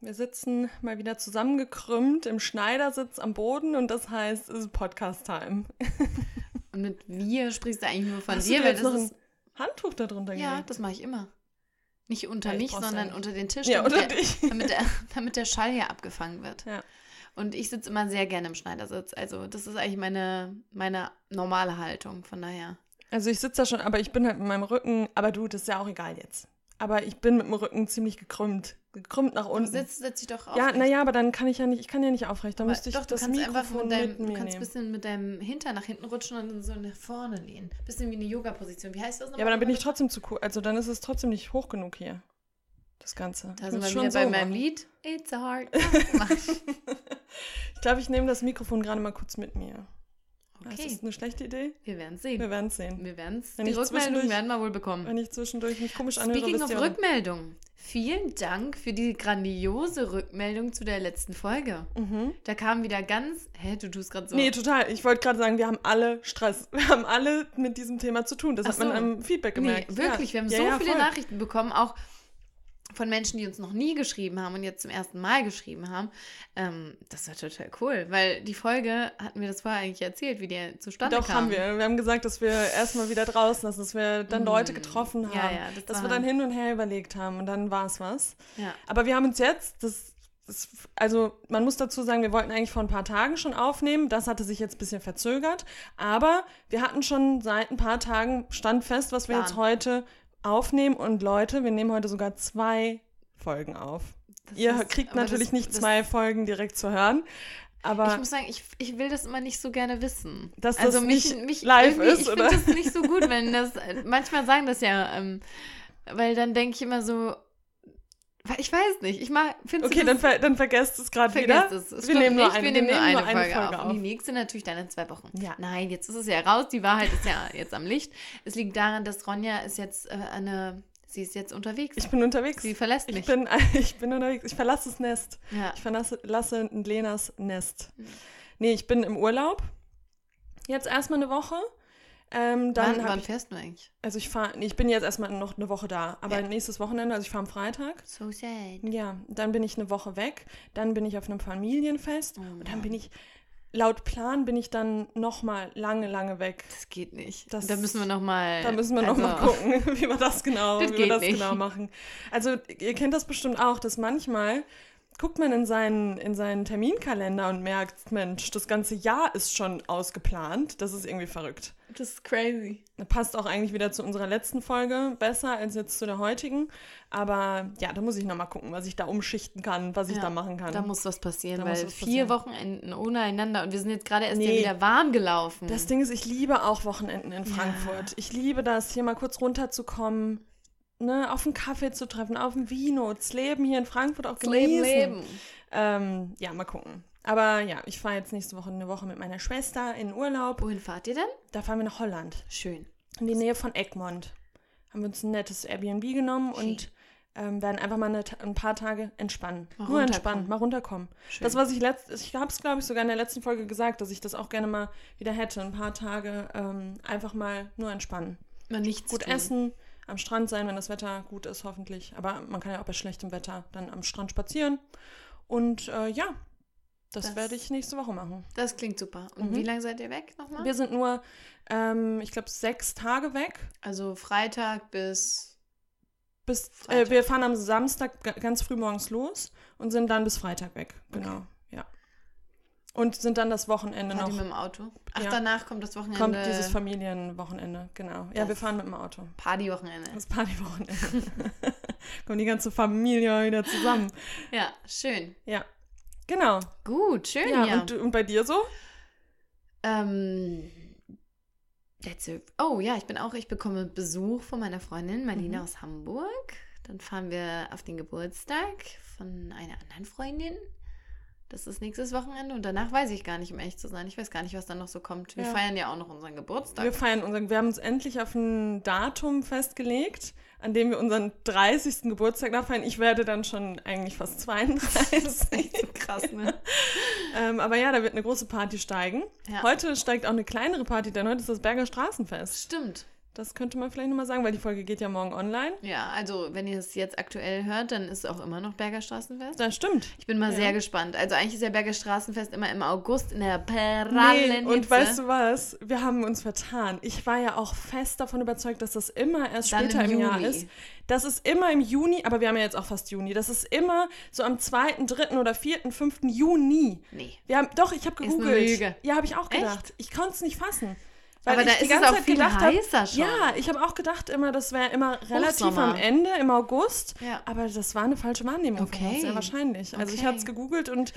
Wir sitzen mal wieder zusammengekrümmt im Schneidersitz am Boden und das heißt, es ist Podcast-Time. Und mit wir sprichst du eigentlich nur von Hast dir, du weil das noch ist. ein Handtuch darunter Ja, gelegt? das mache ich immer. Nicht unter Ja, ich mich, sondern unter den Tisch, Ja, damit, unter der, dich. damit, der, damit der Schall hier abgefangen wird. Ja. Und ich sitze immer sehr gerne im Schneidersitz. Also das ist eigentlich meine, meine normale Haltung. Von daher. Also ich sitze da schon, aber ich bin halt mit meinem Rücken, aber du, das ist ja auch egal jetzt. Aber ich bin mit dem Rücken ziemlich gekrümmt. Gekrümmt nach Du unten. sitzt, setz dich doch auf. ja, naja, aber dann kann ich ja nicht, ich kann ja nicht aufrecht. Da Aber müsste ich doch, du das kannst Mikrofon mit deinem, mit du mir kannst ein bisschen mit deinem Hintern nach hinten rutschen und dann so nach vorne lehnen. Bisschen wie eine Yoga-Position. Wie heißt das nochmal? Ja, aber dann bin ich trotzdem zu cool. Also dann ist es trotzdem nicht hoch genug hier. Das Ganze. Da sind wir schon wieder bei so meinem machen. Lied. It's a hard. Ich glaube, ich nehme das Mikrofon gerade mal kurz mit mir. Ist Okay, das eine schlechte Idee? wir werden Wir sehen. werden es sehen. Wir werden es. Die Rückmeldung werden wir wohl bekommen. Wenn ich zwischendurch mich komisch anhöre, Speaking of Rückmeldung. Vielen Dank für die grandiose Rückmeldung zu der letzten Folge. Mhm. Da kam wieder ganz. Hä, du tust gerade so. Nee, total. Ich wollte gerade sagen, wir haben alle Stress. Wir haben alle mit diesem Thema zu tun. Das Ach hat man so. am Feedback Nee, gemerkt. wirklich. Ja. Wir haben Ja, so ja, viele voll. Nachrichten bekommen, auch von Menschen, die uns noch nie geschrieben haben und jetzt zum ersten Mal geschrieben haben. Ähm, das war total cool, weil die Folge, hatten wir das vorher eigentlich erzählt, wie die zustande Doch, kam. haben wir. Wir haben gesagt, dass wir erstmal wieder draußen sind, dass wir dann Mm. Leute getroffen haben. Ja, ja, das dass wir dann hin und her überlegt haben und dann war es was. Ja. Aber wir haben uns jetzt, das, das, also man muss dazu sagen, wir wollten eigentlich vor ein paar Tagen schon aufnehmen. Das hatte sich jetzt ein bisschen verzögert. Aber wir hatten schon seit ein paar Tagen, stand fest, was wir Plan. jetzt heute aufnehmen. Und Leute, wir nehmen heute sogar zwei Folgen auf. Das Ihr ist- kriegt natürlich das- nicht zwei Folgen direkt zu hören. Aber Ich muss sagen, ich, ich will das immer nicht so gerne wissen. Dass also das mich, nicht mich live ist, ich oder? finde das nicht so gut, wenn das. Manchmal sagen das ja, ähm, weil dann denke ich immer so. Ich weiß nicht. Ich finde okay, dann, ver dann vergesst es gerade wieder. Es. Es Wir nehmen nur nicht, eine, wir nehmen nur eine, Folge, auf. auf. Und die nächste natürlich dann in zwei Wochen. Ja. Nein, jetzt ist es ja raus. Die Wahrheit ist ja jetzt am Licht. Es liegt daran, dass Ronja ist jetzt äh, eine. Sie ist jetzt unterwegs. Ich bin unterwegs. Sie verlässt Ich mich. bin, ich bin unterwegs. Ich verlasse das Nest. ja. Ich verlasse lasse Lenas Nest. Nee, ich bin im Urlaub. Jetzt erstmal eine Woche. Ähm, dann wann, wann ich, fährst du eigentlich? also ich fahre, nee, ich bin jetzt erstmal noch eine Woche da, aber Ja. nächstes Wochenende, also ich fahre am Freitag. So sad. Ja, dann bin ich eine Woche weg, dann bin ich auf einem Familienfest Oh und dann bin ich, laut Plan bin ich dann nochmal lange, lange weg. Das geht nicht. Das- da müssen wir noch mal. Da müssen wir also, noch mal gucken, wie wir das genau, Das wie wir das nicht. genau machen. Also ihr kennt das bestimmt auch, dass manchmal guckt man in seinen, in seinen Terminkalender und merkt, Mensch, das ganze Jahr ist schon ausgeplant. Das ist irgendwie verrückt. Das ist crazy. Das passt auch eigentlich wieder zu unserer letzten Folge besser als jetzt zu der heutigen. Aber ja, da muss ich noch mal gucken, was ich da umschichten kann, was ich Ja, da machen kann. Da muss was passieren, Da weil was vier passieren. Wochenenden ohne einander und wir sind jetzt gerade erst ja Nee. wieder warm gelaufen. Das Ding ist, ich liebe auch Wochenenden in Ja. Frankfurt. Ich liebe das, hier mal kurz runterzukommen, ne, auf einen Kaffee zu treffen, auf ein Vino, das Leben hier in Frankfurt auch Das Leben, genießen. Leben. Ähm, ja, mal gucken. Aber ja, ich fahre jetzt nächste Woche eine Woche mit meiner Schwester in Urlaub. Wohin fahrt ihr denn? Da fahren wir nach Holland, Schön. in die Nähe von Egmont. Haben wir uns ein nettes Airbnb genommen Schön. und ähm, werden einfach mal eine, ein paar Tage entspannen. Mal Nur entspannen, mal runterkommen. Schön. Das, was ich letzt, ich habe es, glaube ich, sogar in der letzten Folge gesagt, dass ich das auch gerne mal wieder hätte. Ein paar Tage ähm, einfach mal nur entspannen. Mal nichts Gut tun. essen, am Strand sein, wenn das Wetter gut ist, hoffentlich. Aber man kann ja auch bei schlechtem Wetter dann am Strand spazieren. Und äh, ja, das, Das- werde ich nächste Woche machen. Das klingt super. Und Mhm. wie lange seid ihr weg nochmal? Wir sind nur, ähm, ich glaube, sechs Tage weg. Also Freitag bis. Bis, äh, Freitag. wir fahren am Samstag ga- ganz früh morgens los und sind dann bis Freitag weg. Genau, ja. Und sind dann das Wochenende Fahrt ihr noch. mit dem Auto? Ach, Ja. danach kommt das Wochenende. Kommt dieses Familienwochenende, genau. Ja, Das- wir fahren mit dem Auto. Partywochenende. Das Partywochenende. Kommt die ganze Familie wieder zusammen. Ja, schön. Ja, genau. Gut, schön, Ja, ja. Und, und bei dir so? Ähm, that's it. Oh ja, ich bin auch, ich bekomme Besuch von meiner Freundin Marlene Mhm. aus Hamburg. Dann fahren wir auf den Geburtstag von einer anderen Freundin. Das ist nächstes Wochenende und danach weiß ich gar nicht, um ehrlich zu sein. Ich weiß gar nicht, was dann noch so kommt. Wir Ja. feiern ja auch noch unseren Geburtstag. Wir feiern unseren, wir haben uns endlich auf ein Datum festgelegt, an dem wir unseren 30. Geburtstag nachfeiern. Ich werde dann schon eigentlich fast 32. das ist so krass, ne? ähm, aber ja, da wird eine große Party steigen. Ja. Heute steigt auch eine kleinere Party, denn heute ist das Berger Straßenfest. Stimmt. Das könnte man vielleicht nochmal sagen, weil die Folge geht ja morgen online. Ja, also wenn ihr es jetzt aktuell hört, dann ist auch immer noch Berger Straßenfest. Das stimmt. Ich bin mal Ja. sehr gespannt. Also eigentlich ist der Berger Straßenfest immer im August in der prallen Nee, und weißt du was? Wir haben uns vertan. Ich war ja auch fest davon überzeugt, dass das immer erst Dann später im im, Jahr Juni. ist. Das ist immer im Juni, aber wir haben ja jetzt auch fast Juni. Das ist immer so am 2., 3. oder 4., 5. Juni. Nee. Wir haben, doch, ich habe Ist eine gegoogelt. Lüge. Ja, habe ich auch gedacht. Ich konnte es nicht fassen. Aber ich da die ist es auch Zeit viel gedacht hab- schon. Ja, ich habe auch gedacht immer, das wäre immer relativ am Ende, im August. Ja. Aber das war eine falsche Wahrnehmung. Okay. Sehr wahrscheinlich. Also ich Okay. hatte es gegoogelt und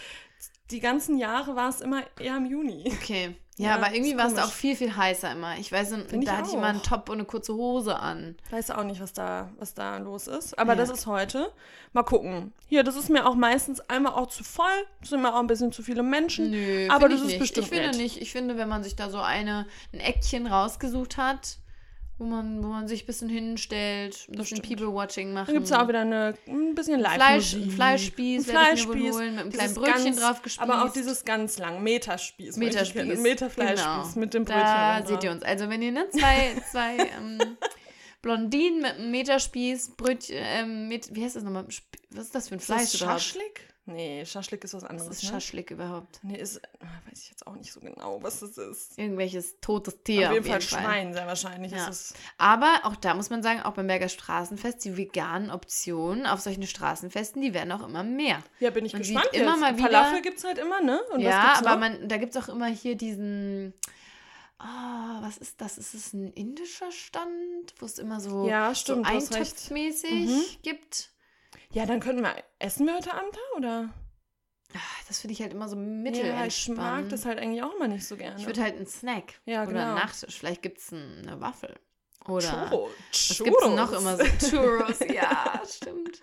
die ganzen Jahre war es immer eher im Juni. Okay. Ja, Ja, aber irgendwie war es auch viel, viel heißer immer. Ich weiß, Find ich da hatte ich immer einen auch. Top und eine kurze Hose an. Weiß auch nicht, was da, was da los ist. Aber Ja. das ist heute. Mal gucken. Hier, das ist mir auch meistens einmal auch zu voll. Es sind mir auch ein bisschen zu viele Menschen. Nö, aber das ich ist nicht. bestimmt Ich finde nett. nicht. Ich finde, wenn man sich da so eine, ein Eckchen rausgesucht hat, wo man, wo man sich ein bisschen hinstellt, ein bisschen. People-Watching machen. Dann gibt es auch wieder eine, ein bisschen Fleisch, Live-Musik. Fleischspieß Ein Fleischspieß, holen, mit einem kleinen Brötchen ganz- drauf gespießt. Aber auch dieses ganz lang, Meterspieß. Meterspieß. Meterfleischspieß Genau. mit dem Brötchen. Da seht ihr uns. Also wenn ihr ne, zwei, zwei ähm, Blondinen mit einem Meterspieß, Brötchen, ähm, mit, wie heißt das nochmal? Was ist das für ein Ist das Fleisch? Schaschlik? Nee, Schaschlik ist was Was anderes. ist ne? Schaschlik überhaupt? Nee, ist, ah, weiß ich jetzt auch nicht so genau, was das ist. Irgendwelches totes Tier. auf jeden Fall Schwein, sehr wahrscheinlich. Ja. Ist es. Aber auch da muss man sagen, auch beim Berger Straßenfest, die veganen Optionen auf solchen Straßenfesten, die werden auch immer mehr. Ja, bin ich Man gespannt. sieht immer mal wieder- Falafel gibt es halt immer, ne? Und was ja, aber man, da gibt es auch immer hier diesen. Ah, was ist das? Ist es ein indischer Stand, wo es immer so, Ja, stimmt, so eintöpfmäßig Mhm. gibt? Ja, dann könnten wir. Essen wir heute Abend da, oder? Ah, Das finde ich halt immer so Ja, mittelentspannt. ich mag das halt eigentlich auch immer nicht so gerne. Ich würde halt einen Snack Ja, oder genau. einen Nachtisch. Vielleicht gibt es eine Waffel. Oder Churro. was gibt es noch immer so? Churros, ja, stimmt.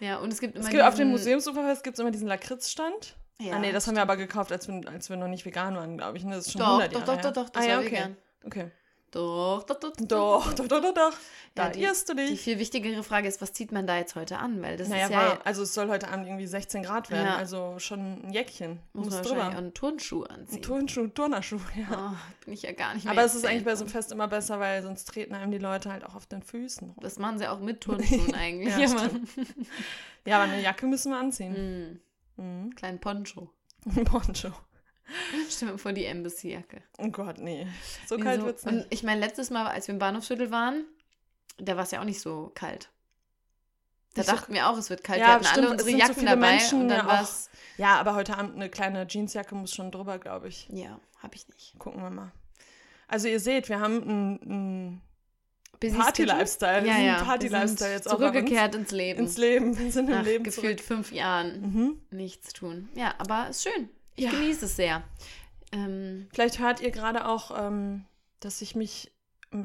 Ja, und es gibt immer Es gibt, auf dem Museumsuferfest gibt es immer diesen Lakritzstand. Ja, ah, nee, das haben wir aber gekauft, als wir, als wir noch nicht vegan waren, glaube ich. Ne? Das ist schon Doch, 100 doch, Jahre doch, her. doch, doch, das ah, ja, okay. vegan. Okay. Doch, doch, doch, Doch, doch, doch, doch, doch. Da die- irrst du Die dich. viel wichtigere Frage ist, was zieht man da jetzt heute an? Weil das Naja, ist ja, war, also es soll heute Abend irgendwie 16 Grad werden, Ja. also schon ein Jäckchen. muss Muss man drüber. einen Turnschuh anziehen. Ein Turnschuh, Turnerschuh, ja. Oh, bin ich ja gar nicht mehr. Aber es ist eigentlich bei so einem Fest immer besser, weil sonst treten einem die Leute halt auch auf den Füßen rum. Das machen sie auch mit Turnschuhen eigentlich. Ja, aber- Ja, aber eine Jacke müssen wir anziehen. Mm, Mhm. kleinen Poncho. Poncho. Stell mir vor, die Embassy-Jacke. Oh Gott, nee. So Nee, kalt so- wird's Und nicht. ich meine, letztes Mal, als wir im Bahnhofsviertel waren, da war es ja auch nicht so kalt. Da Nicht so dachten wir auch, es wird kalt. Ja, wir hatten stimmt, alle es unsere sind so Jacken viele dabei Menschen und dann ja war auch. es. Ja, aber heute Abend eine kleine Jeansjacke muss schon drüber, glaube ich. Ja, habe ich nicht. Gucken wir mal. Also ihr seht, wir haben einen Busy Party-Lifestyle. Ja, Wir sind ja. Party-Lifestyle jetzt sind auch zurückgekehrt ins Leben. ins Leben. Wir sind im Nach Leben gefühlt zurück. fünf Jahren Mhm. nichts tun. Ja, aber ist schön. Ich Ja. genieße es sehr. Ähm, Vielleicht hört ihr gerade auch, ähm, dass ich mich,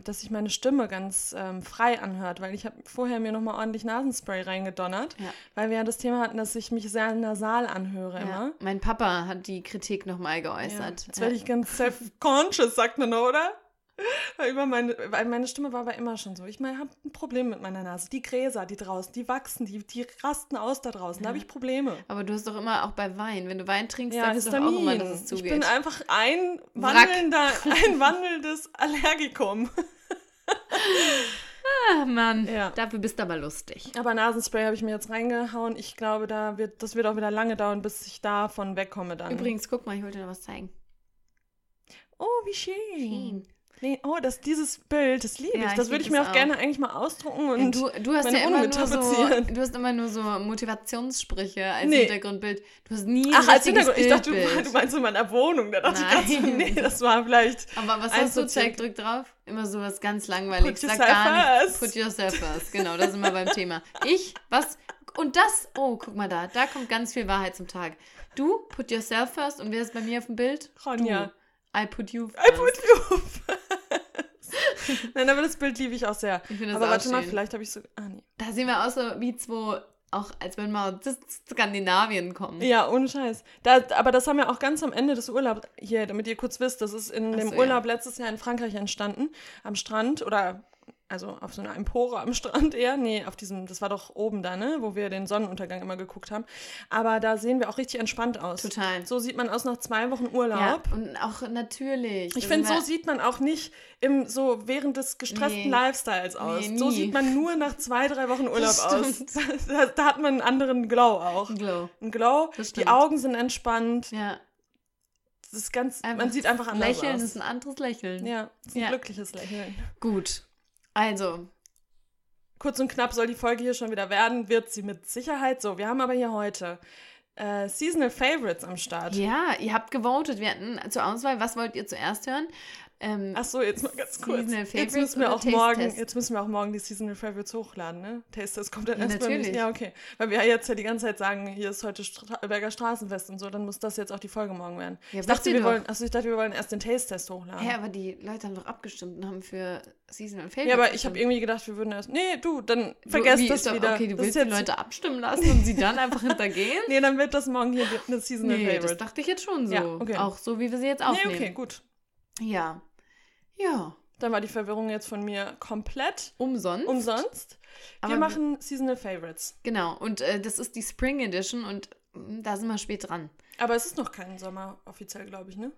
dass sich meine Stimme ganz ähm, frei anhört, weil ich habe vorher mir nochmal ordentlich Nasenspray reingedonnert, Ja. weil wir ja das Thema hatten, dass ich mich sehr nasal anhöre ja. immer. Mein Papa hat die Kritik nochmal geäußert. Jetzt werde ich ganz self-conscious, sagt man, oder? Weil, über meine, weil meine Stimme war aber immer schon so. Ich meine, habe ein Problem mit meiner Nase. Die Gräser, die draußen, die wachsen, die, die rasten aus da draußen. Da habe ich Probleme. aber du hast doch immer auch bei Wein, wenn du Wein trinkst, Ja, sagst du doch auch Histamin. immer, dass es ich zugeht. bin einfach ein wandelnder, ein wandelndes Allergikum. ah, Mann, Ja. dafür bist du aber lustig. Aber Nasenspray habe ich mir jetzt reingehauen. Ich glaube, da wird, das wird auch wieder lange dauern, bis ich davon wegkomme dann. Übrigens, guck mal, ich wollte dir noch was zeigen. Oh, wie schön. Schön. Nee, oh, das, dieses Bild, das liebe Ja, ich. ich Das würde ich mir auch, auch. gerne eigentlich mal ausdrucken und du, du hast meine ja immer nur so, du hast immer nur so Motivationssprüche als Nee. Hintergrundbild. Du hast nie Ach, als Hintergrund. Ich dachte, du, du meinst in meiner Wohnung. Da dachte ich gerade so, Nein. nee, das war vielleicht. Aber was hast du zeig, drück drauf? Immer sowas ganz langweiliges. Put Sag yourself gar first. nicht. Put yourself first. Genau, da sind wir beim Thema. Ich, was? Und das, oh, guck mal da, da kommt ganz viel Wahrheit zum Tag. Du, put yourself first. Und wer ist bei mir auf dem Bild? Ronja. Du. I put you first. I put you first. Nein, aber das Bild liebe ich auch sehr. Ich finde das aber auch warte mal, schön. vielleicht habe ich so. Ah, nee. Da sehen wir aus so wie zwei, auch als wenn wir aus Skandinavien kommen. Ja, ohne Scheiß. Da, aber das haben wir auch ganz am Ende des Urlaubs, hier, damit ihr kurz wisst, das ist in Ach dem so, Urlaub letztes Jahr in Frankreich entstanden, am Strand oder also auf so einer Empore am Strand eher. Nee, auf diesem, das war doch oben da, ne? Wo wir den Sonnenuntergang immer geguckt haben. Aber da sehen wir auch richtig entspannt aus. Total. So sieht man aus nach zwei Wochen Urlaub. Ja, und auch natürlich. Ich Da finde, so sieht man auch nicht im, so während des gestressten Nee. Lifestyles aus. Nee, so sieht man nur nach zwei, drei Wochen Urlaub aus. Da, da hat man einen anderen Glow auch. Glow. Ein Glow, die. Augen sind entspannt. Ja. Das ist ganz, Einfach man sieht einfach anders Lächeln aus. ist ein anderes Lächeln. ja, ist ein Ja. glückliches Lächeln. Gut. Also, Kurz und knapp soll die Folge hier schon wieder werden, wird sie mit Sicherheit. So, wir haben aber hier heute äh, Seasonal Favorites am Start. ja, ihr habt gewotet. Wir hatten zur Auswahl, was wollt ihr zuerst hören? Ähm, Ach so, jetzt mal ganz kurz. Seasonal Jetzt Favorites müssen wir auch Taste morgen, Test? jetzt müssen wir auch morgen die Seasonal Favorites hochladen, ne? Taste Test kommt dann Ja, erstmal nicht. natürlich. Ja, okay. Weil wir ja jetzt ja die ganze Zeit sagen, hier ist heute Straberger Straßenfest und so, dann muss das jetzt auch die Folge morgen werden. Ja, ich dachte, wir doch. wollen, achso, ich dachte, wir wollen erst den Taste Test hochladen. hä, aber die Leute haben doch abgestimmt und haben für Season und Favorite ja, aber ich habe irgendwie gedacht, wir würden erst. Nee, du, dann Du- vergesst wie das doch- wieder. Okay, du das willst ist die jetzt- Leute abstimmen lassen und sie dann einfach hintergehen? Nee, dann wird das morgen hier eine Seasonal Nee, Favorite. das dachte ich jetzt schon so. Ja, okay. Auch so, wie wir sie jetzt nee, aufnehmen. okay, gut. Ja. Ja. Dann war die Verwirrung jetzt von mir komplett Umsonst. umsonst. Aber wir machen Seasonal Favorites. Genau. Und äh, das ist die Spring Edition und mm, da sind wir spät dran. Aber es ist noch kein Sommer offiziell, glaube ich, ne?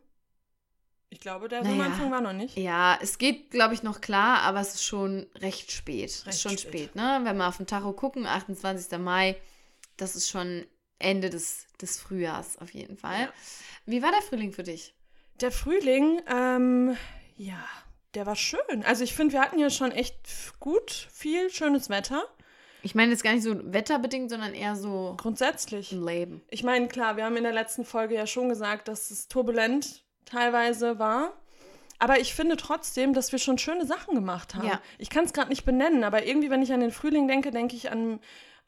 Ich glaube, der Naja. Sommeranfang war noch nicht. Ja, es geht, glaube ich, noch klar, aber es ist schon recht spät. Recht ist schon spät. spät, ne? Wenn wir auf den Tacho gucken, 28. Mai, das ist schon Ende des, des Frühjahrs auf jeden Fall. Ja. Wie war der Frühling für dich? Der Frühling, ähm, ja, der war schön. Also ich finde, wir hatten ja schon echt gut viel schönes Wetter. Ich meine jetzt gar nicht so wetterbedingt, sondern eher so Grundsätzlich. im Leben. Ich meine, klar, wir haben in der letzten Folge ja schon gesagt, dass es turbulent teilweise war. Aber ich finde trotzdem, dass wir schon schöne Sachen gemacht haben. Ja. Ich kann es gerade nicht benennen, aber irgendwie, wenn ich an den Frühling denke, denke ich an,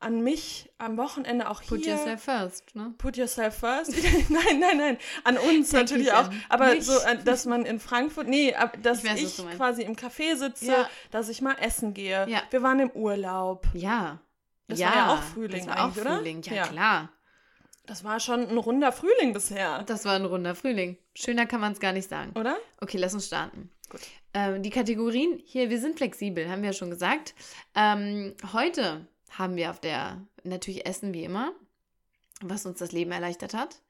an mich am Wochenende auch Put hier. yourself first, ne? Put yourself first. nein, nein, nein. An uns Denk natürlich ich auch. Aber mich. so, an- dass man in Frankfurt, nee, dass Ich weiß, ich quasi im Café sitze, Ja. dass ich mal essen gehe. Ja. Wir waren im Urlaub. Ja. Das ja, war ja auch Frühling das war auch oder? Frühling, ja, Ja. klar. Das war schon ein runder Frühling bisher, Das war ein runder Frühling. Schöner kann man es gar nicht sagen. oder? Okay, lass uns starten. Gut. Ähm, die Kategorien, hier, wir sind flexibel, haben wir ja schon gesagt. Ähm, heute haben wir auf der, natürlich Essen wie immer, was uns das Leben erleichtert hat.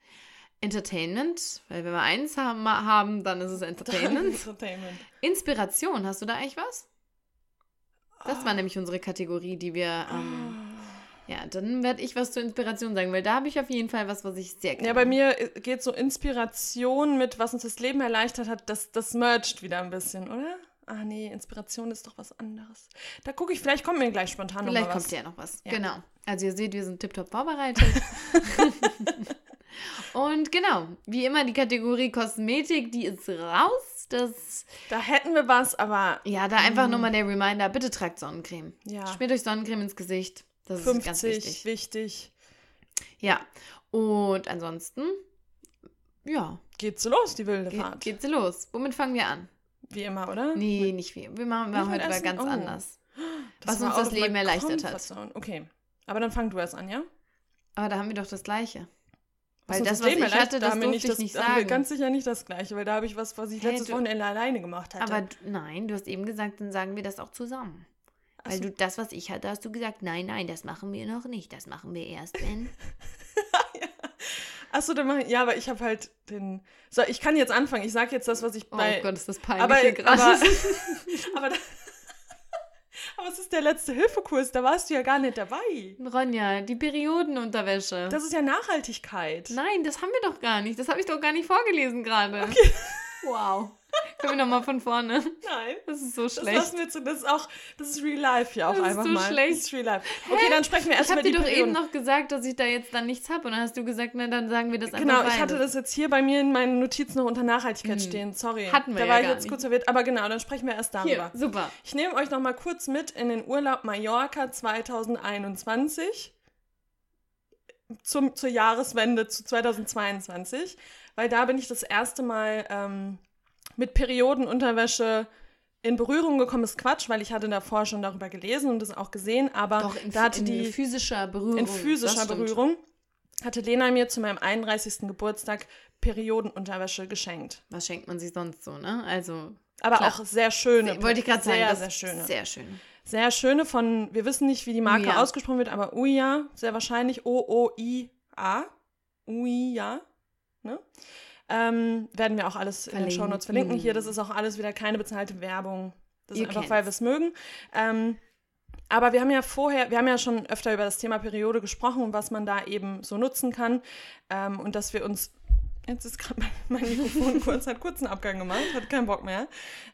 Entertainment, weil wenn wir eins haben, haben dann ist es Entertainment. Entertainment. Inspiration, hast du da eigentlich was? Das Ah. war nämlich unsere Kategorie, die wir. Ähm, ja, dann werde ich was zur Inspiration sagen, weil da habe ich auf jeden Fall was, was ich sehr gerne Ja, bei mir äh, geht so Inspiration mit, was uns das Leben erleichtert hat, das, das mergt wieder ein bisschen, oder? Ah nee, Inspiration ist doch was anderes. Da gucke ich, vielleicht kommt mir gleich spontan Vielleicht noch mal kommt was. ja noch was. Ja. Genau. Also ihr seht, wir sind tiptop vorbereitet. Und genau, wie immer die Kategorie Kosmetik, die ist raus. Das, Da hätten wir was, aber ja, da einfach nur mal der Reminder, bitte tragt Sonnencreme. ja, Schmiert euch Sonnencreme ins Gesicht. Das ist ganz 50, wichtig. wichtig. Ja. Und ansonsten, ja, Geht's los, die wilde Fahrt. geht's los. Womit fangen wir an? Wie immer, oder? Nee, nicht wir. Wir machen, wir machen heute mal ganz Oh. anders. Das was uns das Leben erleichtert hat. Okay, aber dann fang du erst an, ja? Aber da haben wir doch das Gleiche. Was Weil uns das, was Leben ich erleichtert, hatte, da das wir durfte nicht ich das, nicht da haben sagen. ganz sicher nicht das Gleiche, weil da habe ich was, was ich Hä, letztes du- Wochenende alleine gemacht hatte. Aber nein, du hast eben gesagt, dann sagen wir das auch zusammen. Weil so. du das, was ich hatte, hast du gesagt, nein, nein, das machen wir noch nicht. Das machen wir erst, wenn. Achso, dann mach ich, ja, aber ich habe halt den. So, ich kann jetzt anfangen. Ich sage jetzt das, was ich Oh bei. Gott, ist das peinlich aber, hier gerade. aber, aber, da, aber es ist der letzte Hilfekurs, da warst du ja gar nicht dabei. Ronja, die Periodenunterwäsche. Das ist ja Nachhaltigkeit. nein, das haben wir doch gar nicht. Das habe ich doch gar nicht vorgelesen gerade. Wow. Können wir nochmal von vorne? Nein. Das ist so Das schlecht. lassen wir zu, das ist auch, das ist Real Life ja auch Das ist einfach so mal. schlecht. Das ist Real Life. Okay, dann sprechen wir Ich erst habe über die dir doch eben noch gesagt, dass ich da jetzt dann nichts habe. Und dann hast du gesagt, na, dann sagen wir das einfach Genau, ich hatte das jetzt hier bei mir in meinen Notizen noch unter Nachhaltigkeit Hm. stehen. Sorry. Hatten wir da ja war ich jetzt nicht. kurz verwirrt. Aber genau, dann sprechen wir erst darüber. Hier, super. Ich nehme euch noch mal kurz mit in den Urlaub Mallorca 2021 zum, zur Jahreswende zu 2022, weil da bin ich das erste Mal ähm, mit Periodenunterwäsche in Berührung gekommen. Ist Quatsch, weil ich hatte davor schon darüber gelesen und das auch gesehen, aber Doch, in, da hatte in die physischer Berührung. in physischer. Berührung hatte Lena mir zu meinem 31. Geburtstag Periodenunterwäsche geschenkt. Was schenkt man sich sonst so, ne? Also, Aber Klar. auch sehr schöne. Wollte ich gerade sagen. Sehr, sehr schöne. Sehr schön. Sehr schöne von, wir wissen nicht, wie die Marke Uia. ausgesprochen wird, aber Uia, sehr wahrscheinlich O-O-I-A. Uia, ne? Ähm, werden wir auch alles in den Verlinken. Shownotes verlinken. Hier, das ist auch alles wieder keine bezahlte Werbung. Das ist Ihr einfach, kennt's. weil wir es mögen. Ähm, aber wir haben ja vorher, wir haben ja schon öfter über das Thema Periode gesprochen und was man da eben so nutzen kann. Ähm, und dass wir uns, jetzt ist gerade mein, mein Mikrofon kurz, hat kurz einen Abgang gemacht, hat keinen Bock mehr.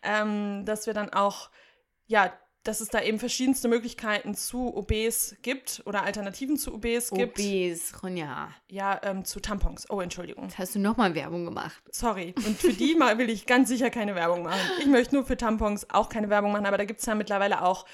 Ähm, dass wir dann auch, ja, dass es da eben verschiedenste Möglichkeiten zu OBs gibt oder Alternativen zu OBs gibt. OBs, Ronja. Ja, ähm, zu Tampons. Oh, Entschuldigung. Jetzt hast du nochmal Werbung gemacht. Sorry. Und für die mal will ich ganz sicher keine Werbung machen. Ich möchte nur für Tampons auch keine Werbung machen, aber da gibt es ja mittlerweile auch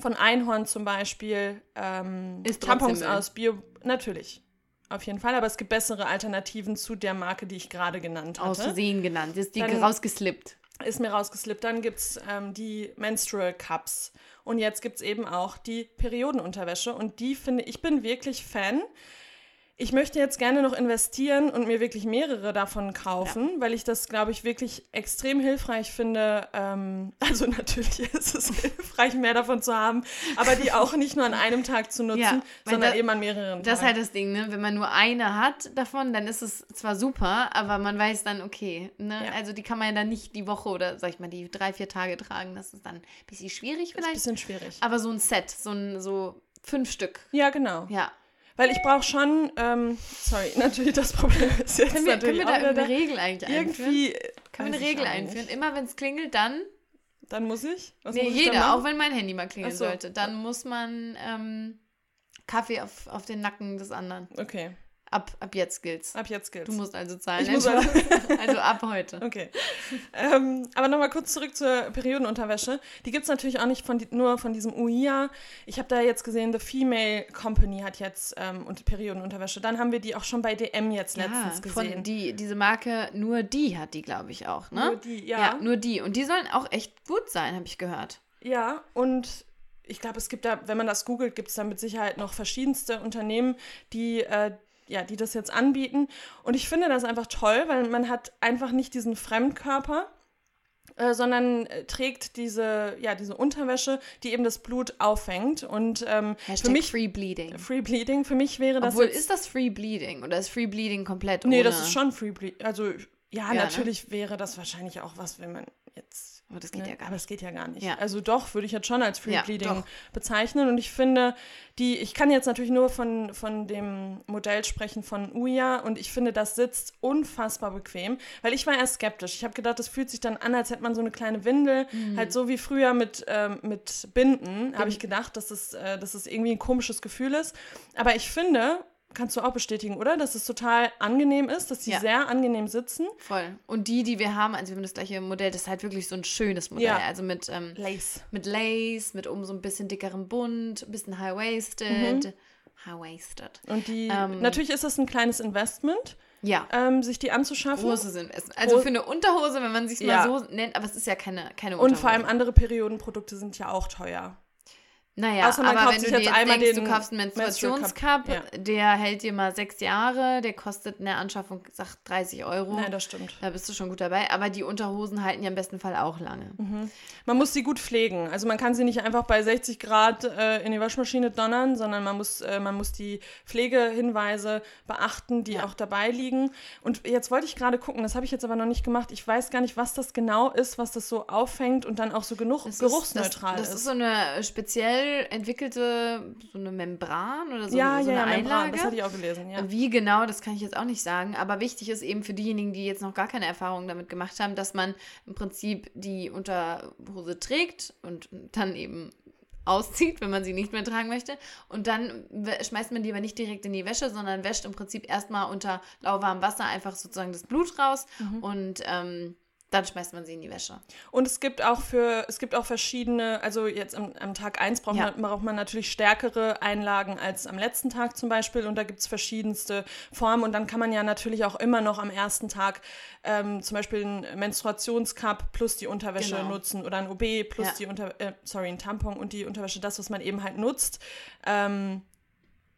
von Einhorn zum Beispiel ähm, Tampons aus Bio. Natürlich. Auf jeden Fall, aber es gibt bessere Alternativen zu der Marke, die ich gerade genannt Aus hatte. Versehen genannt. Ist die Dann- rausgeslippt. Ist mir rausgeslippt. Dann gibt es ähm, die Menstrual Cups. Und jetzt gibt es eben auch die Periodenunterwäsche. Und die finde ich bin wirklich Fan. Ich möchte jetzt gerne noch investieren und mir wirklich mehrere davon kaufen, weil ich das, glaube ich, wirklich extrem hilfreich finde. Ähm, also natürlich ist es hilfreich, mehr davon zu haben, aber die auch nicht nur an einem Tag zu nutzen, Ja, sondern da- eben an mehreren Das ist Tagen. halt das Ding, ne? Wenn man nur eine hat davon, dann ist es zwar super, aber man weiß dann, okay, ne? Ja. Also die kann man ja dann nicht die Woche oder sag ich mal die drei, vier Tage tragen. Das ist dann ein bisschen schwierig ist ein vielleicht. bisschen schwierig. Aber so ein Set, so ein so fünf Stück. Ja, genau. Ja. Weil ich brauche schon, ähm, sorry, natürlich das Problem ist jetzt Können wir, können natürlich wir auch da irgendeine Regel eigentlich einführen? irgendwie. Können wir eine Regel einführen? Immer wenn es klingelt, dann. Dann muss ich? Was nee, muss jeder, auch wenn mein Handy mal klingeln so. sollte. Dann muss man ähm, Kaffee auf, auf den Nacken des anderen. Okay, Ab, ab jetzt gilt's. ab jetzt geht's. Du musst also zahlen. Ich muss also, also ab heute. Okay. ähm, aber nochmal kurz zurück zur Periodenunterwäsche. Die gibt es natürlich auch nicht von die, nur von diesem UIA. Ich habe da jetzt gesehen, The Female Company hat jetzt ähm, und Periodenunterwäsche. Dann haben wir die auch schon bei DM jetzt letztens gesehen. Von die, diese Marke, nur die hat die, glaube ich, auch, ne? Nur die, ja. ja. nur die. Und die sollen auch echt gut sein, habe ich gehört. Ja, und ich glaube, es gibt da, wenn man das googelt, gibt es da mit Sicherheit noch verschiedenste Unternehmen, die, äh, ja, die das jetzt anbieten. Und ich finde das einfach toll, weil man hat einfach nicht diesen Fremdkörper, äh, sondern äh, trägt diese, ja, diese Unterwäsche, die eben das Blut auffängt. Und ähm, für mich, Free Bleeding. Free Bleeding, für mich wäre das Obwohl, jetzt, ist das Free Bleeding oder ist Free Bleeding komplett Nee, ohne? das ist schon Free Bleeding. Also, ja, ne? natürlich wäre das wahrscheinlich auch was, wenn man jetzt Aber das geht Ne? ja gar Aber nicht. es geht ja gar nicht. Ja. Also doch, würde ich jetzt schon als Free Ja, Bleeding doch. bezeichnen. Und ich finde, die, ich kann jetzt natürlich nur von, von dem Modell sprechen von Uya und ich finde, das sitzt unfassbar bequem, weil ich war erst skeptisch. Ich habe gedacht, das fühlt sich dann an, als hätte man so eine kleine Windel, Mhm. halt so wie früher mit, ähm, mit Binden, habe ich gedacht, dass es, äh, dass es irgendwie ein komisches Gefühl ist. Aber ich finde, kannst du auch bestätigen, oder? Dass es total angenehm ist, dass die Ja. sehr angenehm sitzen. Voll. Und die, die wir haben, also wir haben das gleiche Modell, das ist halt wirklich so ein schönes Modell. Ja. Also mit, ähm, Lace. mit Lace, mit oben so ein bisschen dickerem Bund, ein bisschen Mhm. high-waisted. High-waisted. Und die, Ähm, natürlich ist das ein kleines Investment, Ja. ähm, sich die anzuschaffen. Großes Investment. Also für eine Unterhose, wenn man sich Ja. mal so nennt, aber es ist ja keine, keine Und Unterhose. vor allem andere Periodenprodukte sind ja auch teuer. Naja, Außer man aber kauft wenn sich du jetzt einmal denkst, den du kaufst einen Menstruationscup, Cup, ja. der hält dir mal sechs Jahre, der kostet eine Anschaffung, sagt 30 Euro. Nein, das stimmt. da bist du schon gut dabei. Aber die Unterhosen halten ja im besten Fall auch lange. Man muss sie gut pflegen. Also man kann sie nicht einfach bei 60 Grad äh, in die Waschmaschine donnern, sondern man muss, äh, man muss die Pflegehinweise beachten, die Ja. auch dabei liegen. Und jetzt wollte ich gerade gucken, das habe ich jetzt aber noch nicht gemacht. Ich weiß gar nicht, was das genau ist, was das so auffängt und dann auch so genug Das geruchsneutral ist, das, ist. das ist so eine speziell entwickelte, so eine Membran oder so, ja, so ja, eine ja, Membran, Einlage. das hatte ich auch gelesen, ja. Wie genau, das kann ich jetzt auch nicht sagen, aber wichtig ist eben für diejenigen, die jetzt noch gar keine Erfahrung damit gemacht haben, dass man im Prinzip die Unterhose trägt und dann eben auszieht, wenn man sie nicht mehr tragen möchte. Und dann schmeißt man die aber nicht direkt in die Wäsche, sondern wäscht im Prinzip erstmal unter lauwarmem Wasser einfach sozusagen das Blut raus Mhm. und ähm, dann schmeißt man sie in die Wäsche. Und es gibt auch für, es gibt auch verschiedene, also jetzt am, am Tag 1 braucht, Ja. man, braucht man natürlich stärkere Einlagen als am letzten Tag zum Beispiel. Und da gibt es verschiedenste Formen. Und dann kann man ja natürlich auch immer noch am ersten Tag ähm, zum Beispiel einen Menstruationscup plus die Unterwäsche Genau. nutzen oder ein OB plus Ja. die Unter äh, sorry, ein Tampon und die Unterwäsche, das, was man eben halt nutzt. Ähm,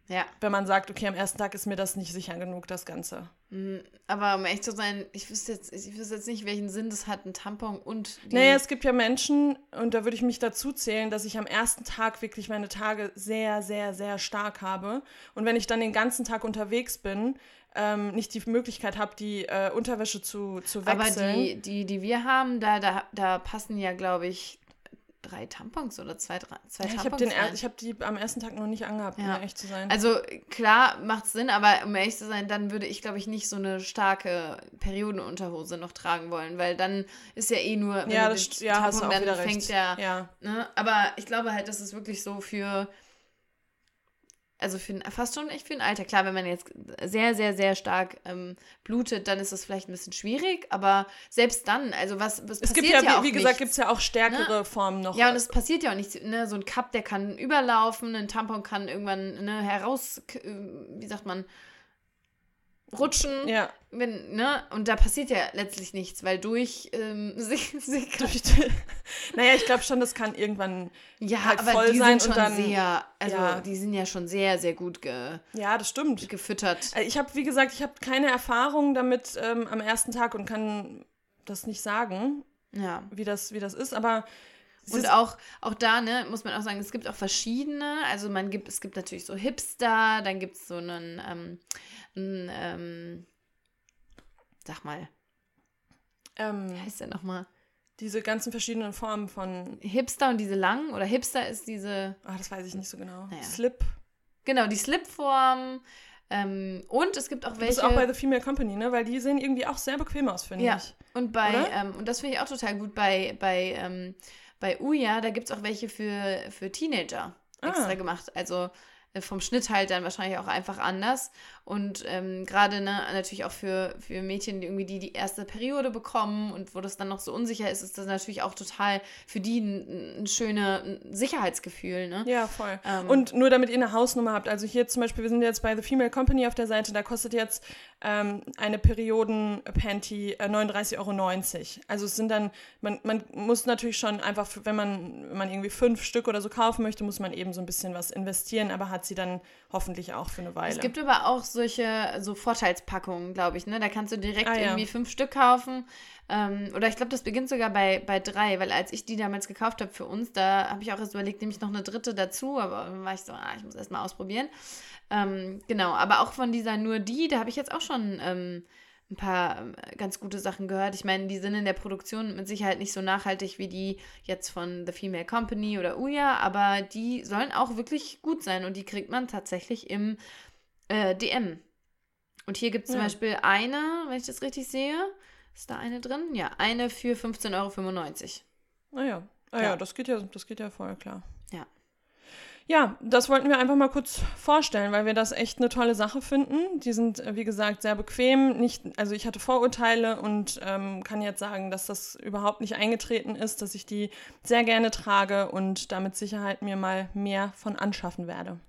Ja. Wenn man sagt, okay, am ersten Tag ist mir das nicht sicher genug, das Ganze. Mm, Aber um ehrlich zu sein, ich wüsste jetzt, ich wüsste jetzt nicht, welchen Sinn das hat, ein Tampon und die. Naja, es gibt ja Menschen, und da würde ich mich dazu zählen, dass ich am ersten Tag wirklich meine Tage sehr, sehr, sehr stark habe. Und wenn ich dann den ganzen Tag unterwegs bin, ähm, nicht die Möglichkeit habe, die äh, Unterwäsche zu, zu Aber wechseln. die, die, die wir haben, da, da, da passen ja, glaube ich, drei Tampons oder zwei, drei, zwei Ja, ich Tampons. habe den ich hab die am ersten Tag noch nicht angehabt, um Ja. echt zu sein. Also klar macht Sinn, aber um ehrlich zu sein, dann würde ich, glaube ich, nicht so eine starke Periodenunterhose noch tragen wollen, weil dann ist ja eh nur, wenn ja, du das, ja, hast du Tampon, auch dann wieder fängt recht. der, ja. ne? Aber ich glaube halt, das ist wirklich so für, also für fast schon echt für ein Alter. Klar, wenn man jetzt sehr, sehr, sehr stark ähm, blutet, dann ist das vielleicht ein bisschen schwierig, aber selbst dann, also was, was Es passiert gibt ja, auch wie, gesagt, gibt es ja auch stärkere Formen noch. Ja, und es passiert ja auch nichts. Ne? So ein Cup, der kann überlaufen, ein Tampon kann irgendwann ne, heraus, äh, wie sagt man, rutschen. ja. Wenn, ne? Und da passiert ja letztlich nichts, weil durch ähm, sich, sich Durch die- naja, ich glaube schon, das kann irgendwann. Ja, halt aber voll die sein sind schon dann- sehr, also ja. die sind ja schon sehr, sehr gut ge, Ja, das stimmt. gefüttert. Äh, Ich habe, wie gesagt, ich habe keine Erfahrung damit ähm, am ersten Tag und kann das nicht sagen, Ja. wie das, wie das ist, aber. Und auch, auch da, ne, muss man auch sagen, es gibt auch verschiedene. Also man gibt, es gibt natürlich so Hipster, dann gibt es so einen, ähm, einen ähm, sag mal, wie ähm, heißt der nochmal? diese ganzen verschiedenen Formen von. Hipster und diese langen, oder Hipster ist diese, Ah, das weiß ich nicht so genau. Naja. Slip. genau, die Slipform. Ähm, und es gibt auch welche. bist auch bei The Female Company, ne? Weil die sehen irgendwie auch sehr bequem aus, finde Ja, ich. und bei, ähm, und das finde ich auch total gut, bei, bei, ähm, bei Uja, da gibt es auch welche für, für Teenager Ah. extra gemacht. Also vom Schnitt halt dann wahrscheinlich auch einfach anders. Und ähm, gerade ne, natürlich auch für, für Mädchen, die irgendwie die, die erste Periode bekommen und wo das dann noch so unsicher ist, ist das natürlich auch total für die ein, ein schönes Sicherheitsgefühl. Ne? Ja, voll. Ähm. und nur damit ihr eine Hausnummer habt, also hier zum Beispiel, wir sind jetzt bei The Female Company auf der Seite, da kostet jetzt ähm, eine Perioden-Panty äh, 39,90 Euro. Also es sind dann, man, man muss natürlich schon einfach, wenn man, wenn man irgendwie fünf Stück oder so kaufen möchte, muss man eben so ein bisschen was investieren, aber hat sie dann hoffentlich auch für eine Weile. Es gibt aber auch solche so Vorteilspackungen, glaube ich. Ne? Da kannst du direkt Ah, ja. irgendwie fünf Stück kaufen. Ähm, oder ich glaube, das beginnt sogar bei, bei drei, weil als ich die damals gekauft habe für uns, da habe ich auch erst überlegt, nehme ich noch eine dritte dazu, aber dann war ich so, ah, ich muss erst mal ausprobieren. Ähm, genau, aber auch von dieser nur die, da habe ich jetzt auch schon ähm, ein paar ähm, ganz gute Sachen gehört. Ich meine, die sind in der Produktion mit Sicherheit nicht so nachhaltig wie die jetzt von The Female Company oder Uya, aber die sollen auch wirklich gut sein und die kriegt man tatsächlich im äh, DM. Und hier gibt es zum Ja. Beispiel eine, wenn ich das richtig sehe. Ist da eine drin? Ja, eine für 15,95 Euro. Ah ja. Ah ja, Ja. das geht ja, das geht ja voll klar. Ja. Ja, das wollten wir einfach mal kurz vorstellen, weil wir das echt eine tolle Sache finden. Die sind, äh, wie gesagt, sehr bequem. Nicht, also ich hatte Vorurteile und ähm, kann jetzt sagen, dass das überhaupt nicht eingetreten ist, dass ich die sehr gerne trage und damit Sicherheit mir mal mehr von anschaffen werde.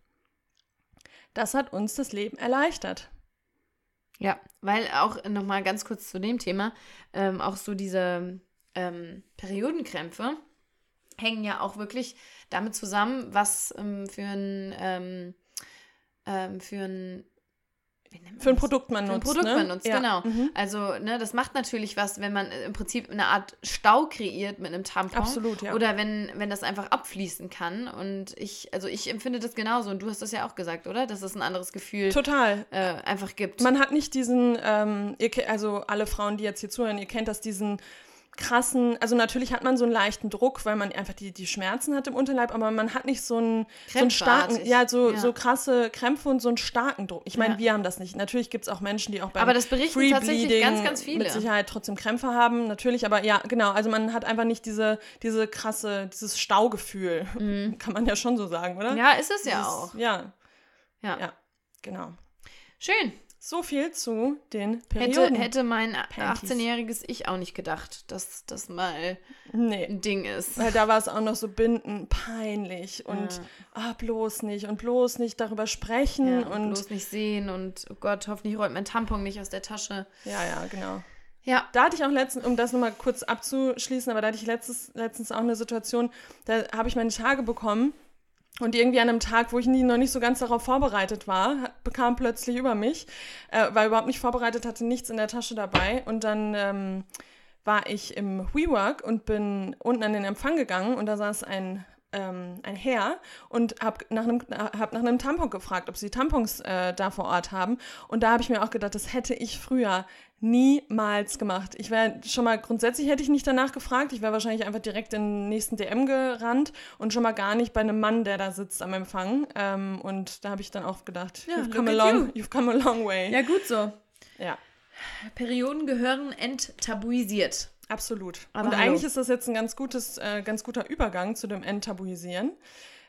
Das hat uns das Leben erleichtert. Ja, weil auch nochmal ganz kurz zu dem Thema, ähm, auch so diese ähm, Periodenkrämpfe hängen ja auch wirklich damit zusammen, was ähm, für ein, ähm, ähm, für ein, Für ein? Produkt man Für ein nutzt. Produkt ne? man nutzt, ja. genau. Mhm. Also, ne, das macht natürlich was, wenn man äh, im Prinzip eine Art Stau kreiert mit einem Tampon. Absolut, ja. Oder wenn, wenn das einfach abfließen kann. Und ich, also ich empfinde das genauso. Und du hast das ja auch gesagt, oder? Dass es ein anderes Gefühl Total. äh, einfach gibt. Man hat nicht diesen, ähm, ihr, also alle Frauen, die jetzt hier zuhören, ihr kennt das, diesen krassen, also natürlich hat man so einen leichten Druck, weil man einfach die, die Schmerzen hat im Unterleib, aber man hat nicht so einen, so einen starken, ja so, Ja. so krasse Krämpfe und so einen starken Druck. Ich meine, Ja. wir haben das nicht. Natürlich gibt es auch Menschen, die auch beim Aber das berichten Free tatsächlich Bleeding ganz, ganz viele. mit Sicherheit trotzdem Krämpfe haben, natürlich, aber ja, genau, also man hat einfach nicht diese, diese krasse, dieses Staugefühl, kann man ja schon so sagen, oder? Mhm. ja, ist es ja Dieses- auch. Ja, Ja. ja, genau. Schön. So viel zu den Hätte, Perioden. hätte mein Panties. 18-jähriges Ich auch nicht gedacht, dass das mal nee. ein Ding ist. Weil da war es auch noch so binden, peinlich und Ja. ah, bloß nicht und bloß nicht darüber sprechen Ja, und und, bloß nicht sehen und oh Gott, hoffentlich rollt mein Tampon nicht aus der Tasche. ja, ja, genau. Ja. Da hatte ich auch letztens, um das nochmal kurz abzuschließen, aber da hatte ich letztes, letztens auch eine Situation, da habe ich meine Tage bekommen Und irgendwie an einem Tag, wo ich nie, noch nicht so ganz darauf vorbereitet war, bekam plötzlich über mich, äh, war überhaupt nicht vorbereitet, hatte nichts in der Tasche dabei. Und dann ähm, war ich im WeWork und bin unten an den Empfang gegangen und da saß ein ähm, ein Herr und habe nach, einem, hab nach einem Tampon gefragt, ob sie Tampons äh, da vor Ort haben. Und da habe ich mir auch gedacht, das hätte ich früher niemals gemacht. Ich wäre schon mal, grundsätzlich hätte ich nicht danach gefragt. Ich wäre wahrscheinlich einfach direkt in den nächsten DM gerannt und schon mal gar nicht bei einem Mann, der da sitzt am Empfang. Ähm, und da habe ich dann auch gedacht, ja, you've, come a long, you. you've come a long way. Ja, gut so. Ja. Perioden gehören enttabuisiert. Absolut. Aber und hallo. eigentlich ist das jetzt ein ganz, gutes, äh, ganz guter Übergang zu dem Enttabuisieren,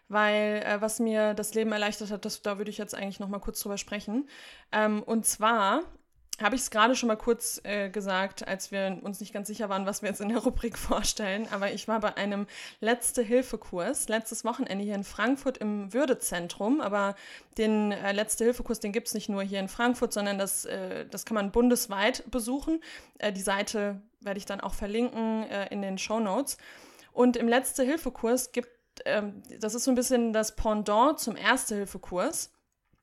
weil äh, was mir das Leben erleichtert hat, das, da würde ich jetzt eigentlich noch mal kurz drüber sprechen. Ähm, und zwar habe ich es gerade schon mal kurz äh, gesagt, als wir uns nicht ganz sicher waren, was wir jetzt in der Rubrik vorstellen. Aber ich war bei einem Letzte-Hilfe-Kurs letztes Wochenende hier in Frankfurt im Würdezentrum. Aber den äh, Letzte-Hilfe-Kurs, den gibt es nicht nur hier in Frankfurt, sondern das, äh, das kann man bundesweit besuchen. Äh, die Seite werde ich dann auch verlinken äh, in den Show Notes. Und im Letzte-Hilfe-Kurs gibt, ähm, das ist so ein bisschen das Pendant zum Erste-Hilfe-Kurs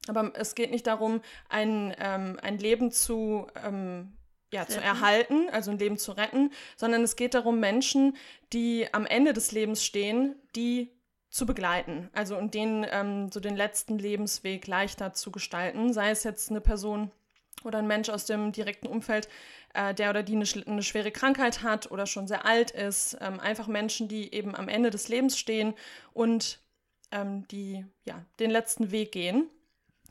aber es geht nicht darum, ein, ähm, ein Leben zu, ähm, ja, zu erhalten, also ein Leben zu retten, sondern es geht darum, Menschen, die am Ende des Lebens stehen, die zu begleiten. Also und denen ähm, so den letzten Lebensweg leichter zu gestalten, sei es jetzt eine Person oder ein Mensch aus dem direkten Umfeld, äh, der oder die eine, eine, schwere Krankheit hat oder schon sehr alt ist. Ähm, einfach Menschen, die eben am Ende des Lebens stehen und ähm, die ja, den letzten Weg gehen.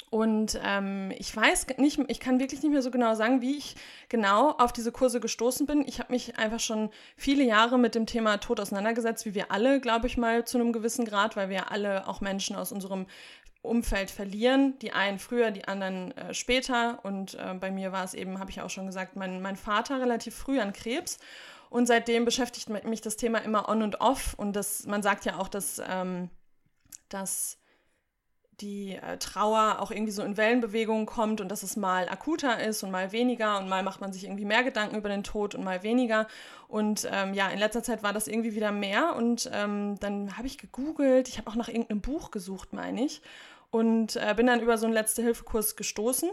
Und ähm, ich weiß nicht, ich kann wirklich nicht mehr so genau sagen, wie ich genau auf diese Kurse gestoßen bin. Ich habe mich einfach schon viele Jahre mit dem Thema Tod auseinandergesetzt, wie wir alle, glaube ich mal, zu einem gewissen Grad, weil wir alle auch Menschen aus unserem Umfeld verlieren. Die einen früher, die anderen äh, später. Und äh, bei mir war es eben, habe ich auch schon gesagt, mein, mein Vater relativ früh an Krebs. Und seitdem beschäftigt mich das Thema immer on und off. Und das, man sagt ja auch, dass, ähm, dass die äh, Trauer auch irgendwie so in Wellenbewegungen kommt und dass es mal akuter ist und mal weniger und mal macht man sich irgendwie mehr Gedanken über den Tod und mal weniger. Und ähm, ja, in letzter Zeit war das irgendwie wieder mehr und ähm, dann habe ich gegoogelt, ich habe auch nach irgendeinem Buch gesucht, meine ich, und äh, bin dann über so einen Letzte-Hilfe-Kurs gestoßen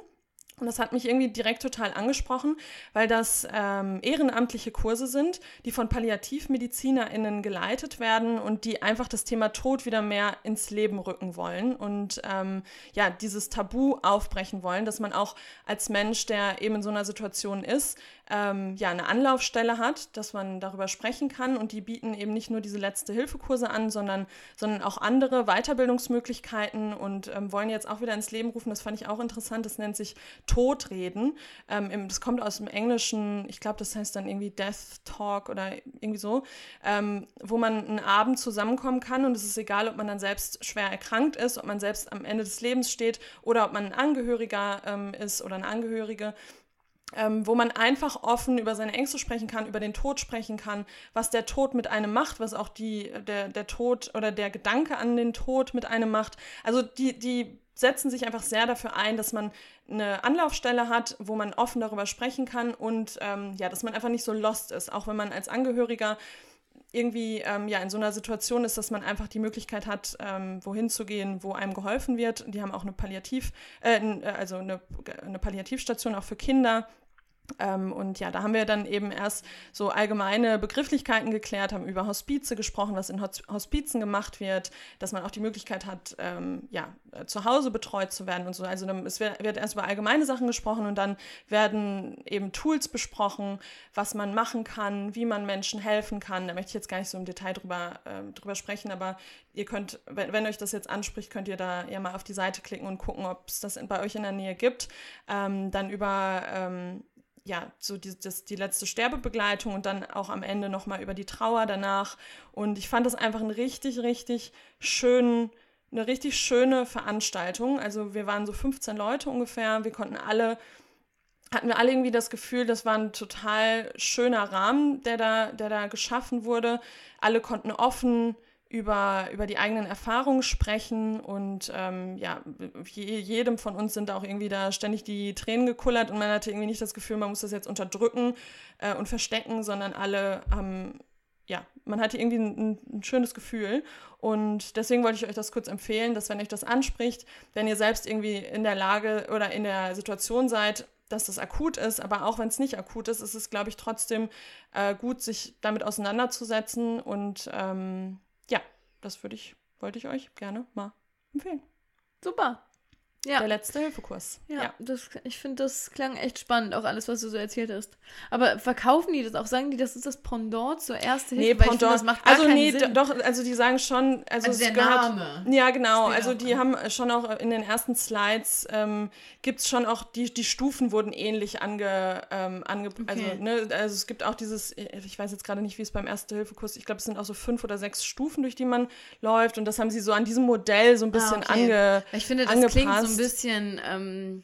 und das hat mich irgendwie direkt total angesprochen, weil das ähm, ehrenamtliche Kurse sind, die von PalliativmedizinerInnen geleitet werden und die einfach das Thema Tod wieder mehr ins Leben rücken wollen und ähm, ja, dieses Tabu aufbrechen wollen, dass man auch als Mensch, der eben in so einer Situation ist, ähm, ja, eine Anlaufstelle hat, dass man darüber sprechen kann und die bieten eben nicht nur diese letzte Hilfekurse an, sondern, sondern auch andere Weiterbildungsmöglichkeiten und ähm, wollen jetzt auch wieder ins Leben rufen. Das fand ich auch interessant. Das nennt sich Todreden. Ähm, das kommt aus dem Englischen, ich glaube, das heißt dann irgendwie Death Talk oder irgendwie so, ähm, wo man einen Abend zusammenkommen kann und es ist egal, ob man dann selbst schwer erkrankt ist, ob man selbst am Ende des Lebens steht oder ob man ein Angehöriger ähm, ist oder eine Angehörige ähm, wo man einfach offen über seine Ängste sprechen kann, über den Tod sprechen kann, was der Tod mit einem macht, was auch die, der, der Tod oder der Gedanke an den Tod mit einem macht. Also die, die setzen sich einfach sehr dafür ein, dass man eine Anlaufstelle hat, wo man offen darüber sprechen kann und ähm, ja, dass man einfach nicht so lost ist, auch wenn man als Angehöriger irgendwie ähm, ja in so einer Situation ist, dass man einfach die Möglichkeit hat, ähm, wohin zu gehen, wo einem geholfen wird. Die haben auch eine Palliativ, äh, also eine, eine Palliativstation auch für Kinder ähm, und ja, da haben wir dann eben erst so allgemeine Begrifflichkeiten geklärt, haben über Hospize gesprochen, was in Hospizen gemacht wird, dass man auch die Möglichkeit hat, ähm, ja, äh, zu Hause betreut zu werden und so. Also es wird, wird, erst über allgemeine Sachen gesprochen und dann werden eben Tools besprochen, was man machen kann, wie man Menschen helfen kann. Da möchte ich jetzt gar nicht so im Detail drüber, äh, drüber sprechen, aber ihr könnt, wenn, wenn, euch das jetzt anspricht, könnt ihr da ja mal auf die Seite klicken und gucken, ob es das bei euch in der Nähe gibt. Ähm, dann über ähm, ja, so die, das, die letzte Sterbebegleitung und dann auch am Ende nochmal über die Trauer danach. Und ich fand das einfach einen richtig, richtig schönen, eine richtig schöne Veranstaltung. Also wir waren so 15 Leute ungefähr. Wir konnten alle, hatten wir alle irgendwie das Gefühl, das war ein total schöner Rahmen, der da, der da geschaffen wurde. Alle konnten offen über, über die eigenen Erfahrungen sprechen und ähm, ja, jedem von uns sind auch irgendwie da ständig die Tränen gekullert und man hatte irgendwie nicht das Gefühl, man muss das jetzt unterdrücken äh, und verstecken, sondern alle haben ja, man hat hier irgendwie ein, ein, schönes Gefühl. Und deswegen wollte ich euch das kurz empfehlen, dass wenn euch das anspricht, wenn ihr selbst irgendwie in der Lage oder in der Situation seid, dass das akut ist, aber auch wenn es nicht akut ist, ist es, glaube ich, trotzdem äh, gut, sich damit auseinanderzusetzen. Und ähm, das würde ich, wollte ich euch gerne mal empfehlen. Super. Ja. Der letzte Hilfekurs. Ja, ja. Das, ich finde, das klang echt spannend, auch alles, was du so erzählt hast. Aber verkaufen die das auch? Sagen die, das ist das Pendant zur ersten Hilfe? Nee, Pendant. Find, das macht gar also, nee, Sinn. doch, also die sagen schon, also, also der gehört, Name. Ja, genau. Also die haben schon auch in den ersten Slides ähm, gibt es schon auch, die, die Stufen wurden ähnlich ange, ähm, ange okay. also, ne, also es gibt auch dieses, ich weiß jetzt gerade nicht, wie es beim Erste-Hilfe-Kurs, ich glaube, es sind auch so fünf oder sechs Stufen, durch die man läuft und das haben sie so an diesem Modell so ein ah, bisschen ah, okay. ange, Ich finde, das angepasst. klingt so ein bisschen, ähm,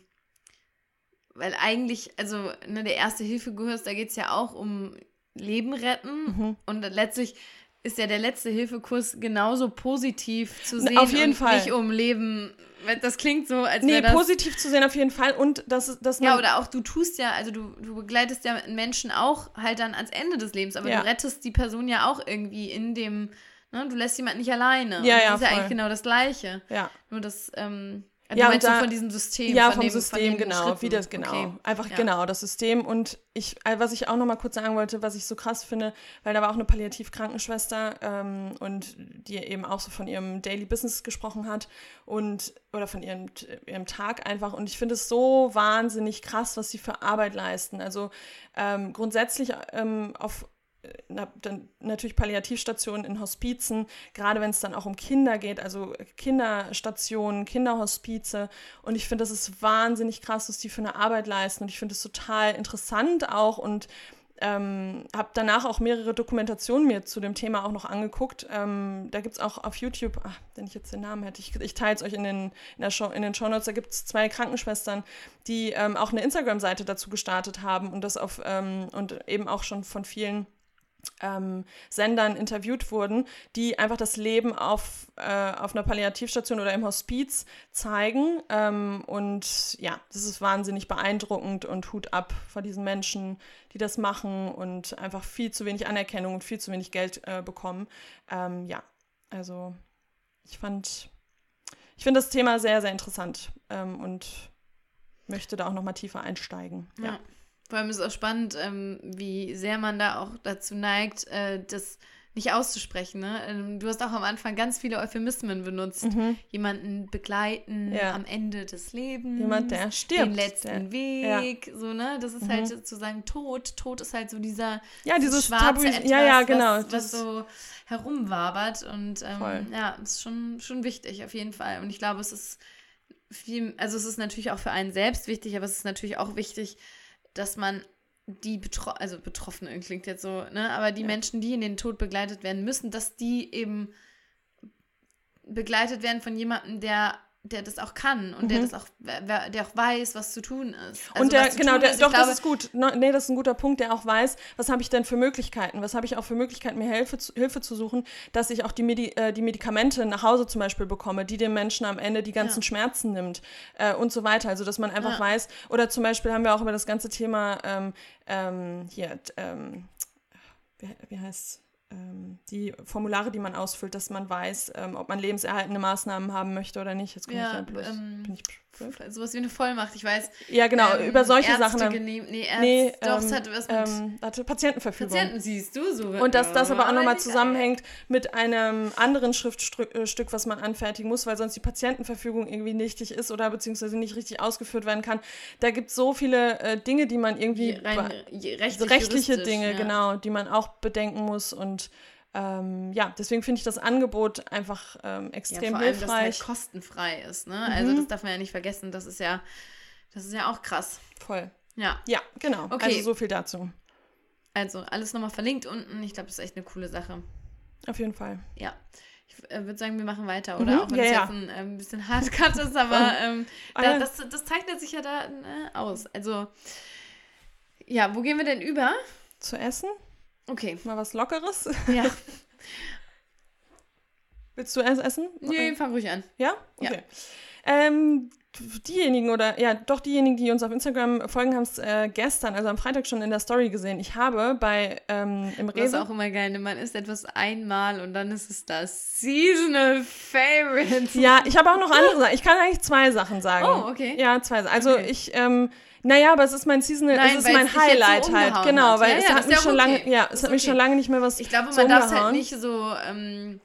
weil eigentlich, also ne, der erste Hilfekurs, da geht es ja auch um Leben retten mhm. und letztlich ist ja der letzte Hilfekurs genauso positiv zu sehen auf jeden und Fall. nicht um Leben. Das klingt so, als wäre nee, das... positiv zu sehen auf jeden Fall und dass, dass Ja, oder auch du tust ja, also du, du begleitest ja Menschen auch halt dann ans Ende des Lebens, aber ja. du rettest die Person ja auch irgendwie in dem, ne, du lässt jemanden nicht alleine. Ja, ja, das ist voll. ja eigentlich genau das Gleiche. Ja. Nur das, ähm, also ja, und da, von diesem System. Ja, vom dem, System, genau. Schritten. Wie das, genau. Okay. Einfach ja. genau, das System. Und ich, äh, was ich auch noch mal kurz sagen wollte, was ich so krass finde, weil da war auch eine Palliativ-Krankenschwester ähm, und die eben auch so von ihrem Daily Business gesprochen hat und oder von ihrem, ihrem Tag einfach. Und ich finde es so wahnsinnig krass, was sie für Arbeit leisten. Also ähm, grundsätzlich ähm, auf na, dann natürlich Palliativstationen in Hospizen, gerade wenn es dann auch um Kinder geht, also Kinderstationen, Kinderhospize. Und ich finde, das ist wahnsinnig krass, was die für eine Arbeit leisten. Und ich finde es total interessant auch und ähm, habe danach auch mehrere Dokumentationen mir zu dem Thema auch noch angeguckt. Ähm, da gibt es auch auf YouTube, ach, wenn ich jetzt den Namen hätte, ich, ich teile es euch in den, in, Show, in den Shownotes, da gibt es zwei Krankenschwestern, die ähm, auch eine Instagram-Seite dazu gestartet haben und das auf ähm, und eben auch schon von vielen ähm, Sendern interviewt wurden, die einfach das Leben auf, äh, auf einer Palliativstation oder im Hospiz zeigen. Ähm, und ja, das ist wahnsinnig beeindruckend und Hut ab vor diesen Menschen, die das machen und einfach viel zu wenig Anerkennung und viel zu wenig Geld äh, bekommen. Ähm, ja, also ich fand, ich finde das Thema sehr, sehr interessant ähm, und möchte da auch noch mal tiefer einsteigen. ja. ja. Vor allem ist es auch spannend, ähm, wie sehr man da auch dazu neigt, äh, das nicht auszusprechen. Ne? Ähm, du hast auch am Anfang ganz viele Euphemismen benutzt. Mhm. Jemanden begleiten ja. am Ende des Lebens. Jemand, der stirbt. Den letzten der, Weg. Ja. So, ne? Das ist mhm. halt sozusagen Tod. Tod ist halt so dieser ja, dieses schwarze Tabu etwas, ja, ja, genau. was, was so herumwabert. Und ähm, ja, ist schon, schon wichtig auf jeden Fall. Und ich glaube, es ist viel, also es ist natürlich auch für einen selbst wichtig, aber es ist natürlich auch wichtig, dass man die Betro also Betroffenen klingt jetzt so, ne, aber die ja. Menschen, die in den Tod begleitet werden müssen, dass die eben begleitet werden von jemandem, der der das auch kann und mhm. der das auch, der auch weiß, was zu tun ist. Also und der, genau, der, ist, doch, glaube, das ist gut. Nee, das ist ein guter Punkt, der auch weiß, was habe ich denn für Möglichkeiten? Was habe ich auch für Möglichkeiten, mir Hilfe zu, Hilfe zu suchen, dass ich auch die, Medi äh, die Medikamente nach Hause zum Beispiel bekomme, die dem Menschen am Ende die ganzen ja. Schmerzen nimmt äh, und so weiter. Also, dass man einfach ja. weiß, oder zum Beispiel haben wir auch über das ganze Thema ähm, ähm, hier, ähm, wie, wie heißt es? Ähm, die Formulare, die man ausfüllt, dass man weiß, ähm, ob man lebenserhaltende Maßnahmen haben möchte oder nicht. Jetzt komme ja, ich ja bloß. Ähm, bin ich Sowas wie eine Vollmacht, ich weiß. Ja, genau, ähm, über solche Ärzte Sachen. Genehm, nee, Ärzte, nee, doch, es hat was mit. Ähm, hatte Patientenverfügung. Patienten siehst du so. Und dass das aber auch nochmal zusammenhängt mit einem anderen Schriftstück, äh, was man anfertigen muss, weil sonst die Patientenverfügung irgendwie nichtig ist oder beziehungsweise nicht richtig ausgeführt werden kann. Da gibt es so viele äh, Dinge, die man irgendwie. Rein, rechtlich, rechtliche Dinge, ja. genau, die man auch bedenken muss und ähm, ja, deswegen finde ich das Angebot einfach ähm, extrem ja, vor allem, hilfreich. Dass es halt kostenfrei ist, ne? Mhm. Also das darf man ja nicht vergessen. Das ist ja, das ist ja auch krass. Voll. Ja. Ja, genau. Okay. Also so viel dazu. Also alles nochmal verlinkt unten. Ich glaube, das ist echt eine coole Sache. Auf jeden Fall. Ja. Ich äh, würde sagen, wir machen weiter, oder? Mhm, auch wenn ja, es ja. jetzt ein, äh, ein bisschen hardcut ist, aber ähm, da, das, das zeichnet sich ja da äh, aus. Also, ja, wo gehen wir denn über? Zu essen? Okay. Mal was Lockeres? Ja. Willst du erst essen? Nee, fang ruhig an. Ja? Okay. Ja. Ähm, diejenigen oder ja, doch diejenigen, die uns auf Instagram folgen, haben es äh, gestern, also am Freitag schon in der Story gesehen. Ich habe bei ähm, im Rewe. Das ist auch immer geil, ne? man isst etwas einmal und dann ist es das Seasonal Favorite. Ja, ich habe auch noch andere Sachen. Ich kann eigentlich zwei Sachen sagen. Oh, okay. Ja, zwei Sachen. Also Okay. ich, ähm, naja, aber es ist mein Seasonal, Nein, es ist mein so Highlight halt. Genau, hat. weil Ja, es ja, hat mich ja schon auch lange, okay. ja, es hat mich schon okay. lange nicht mehr was Ich glaube, so man darf es halt nicht so, ähm,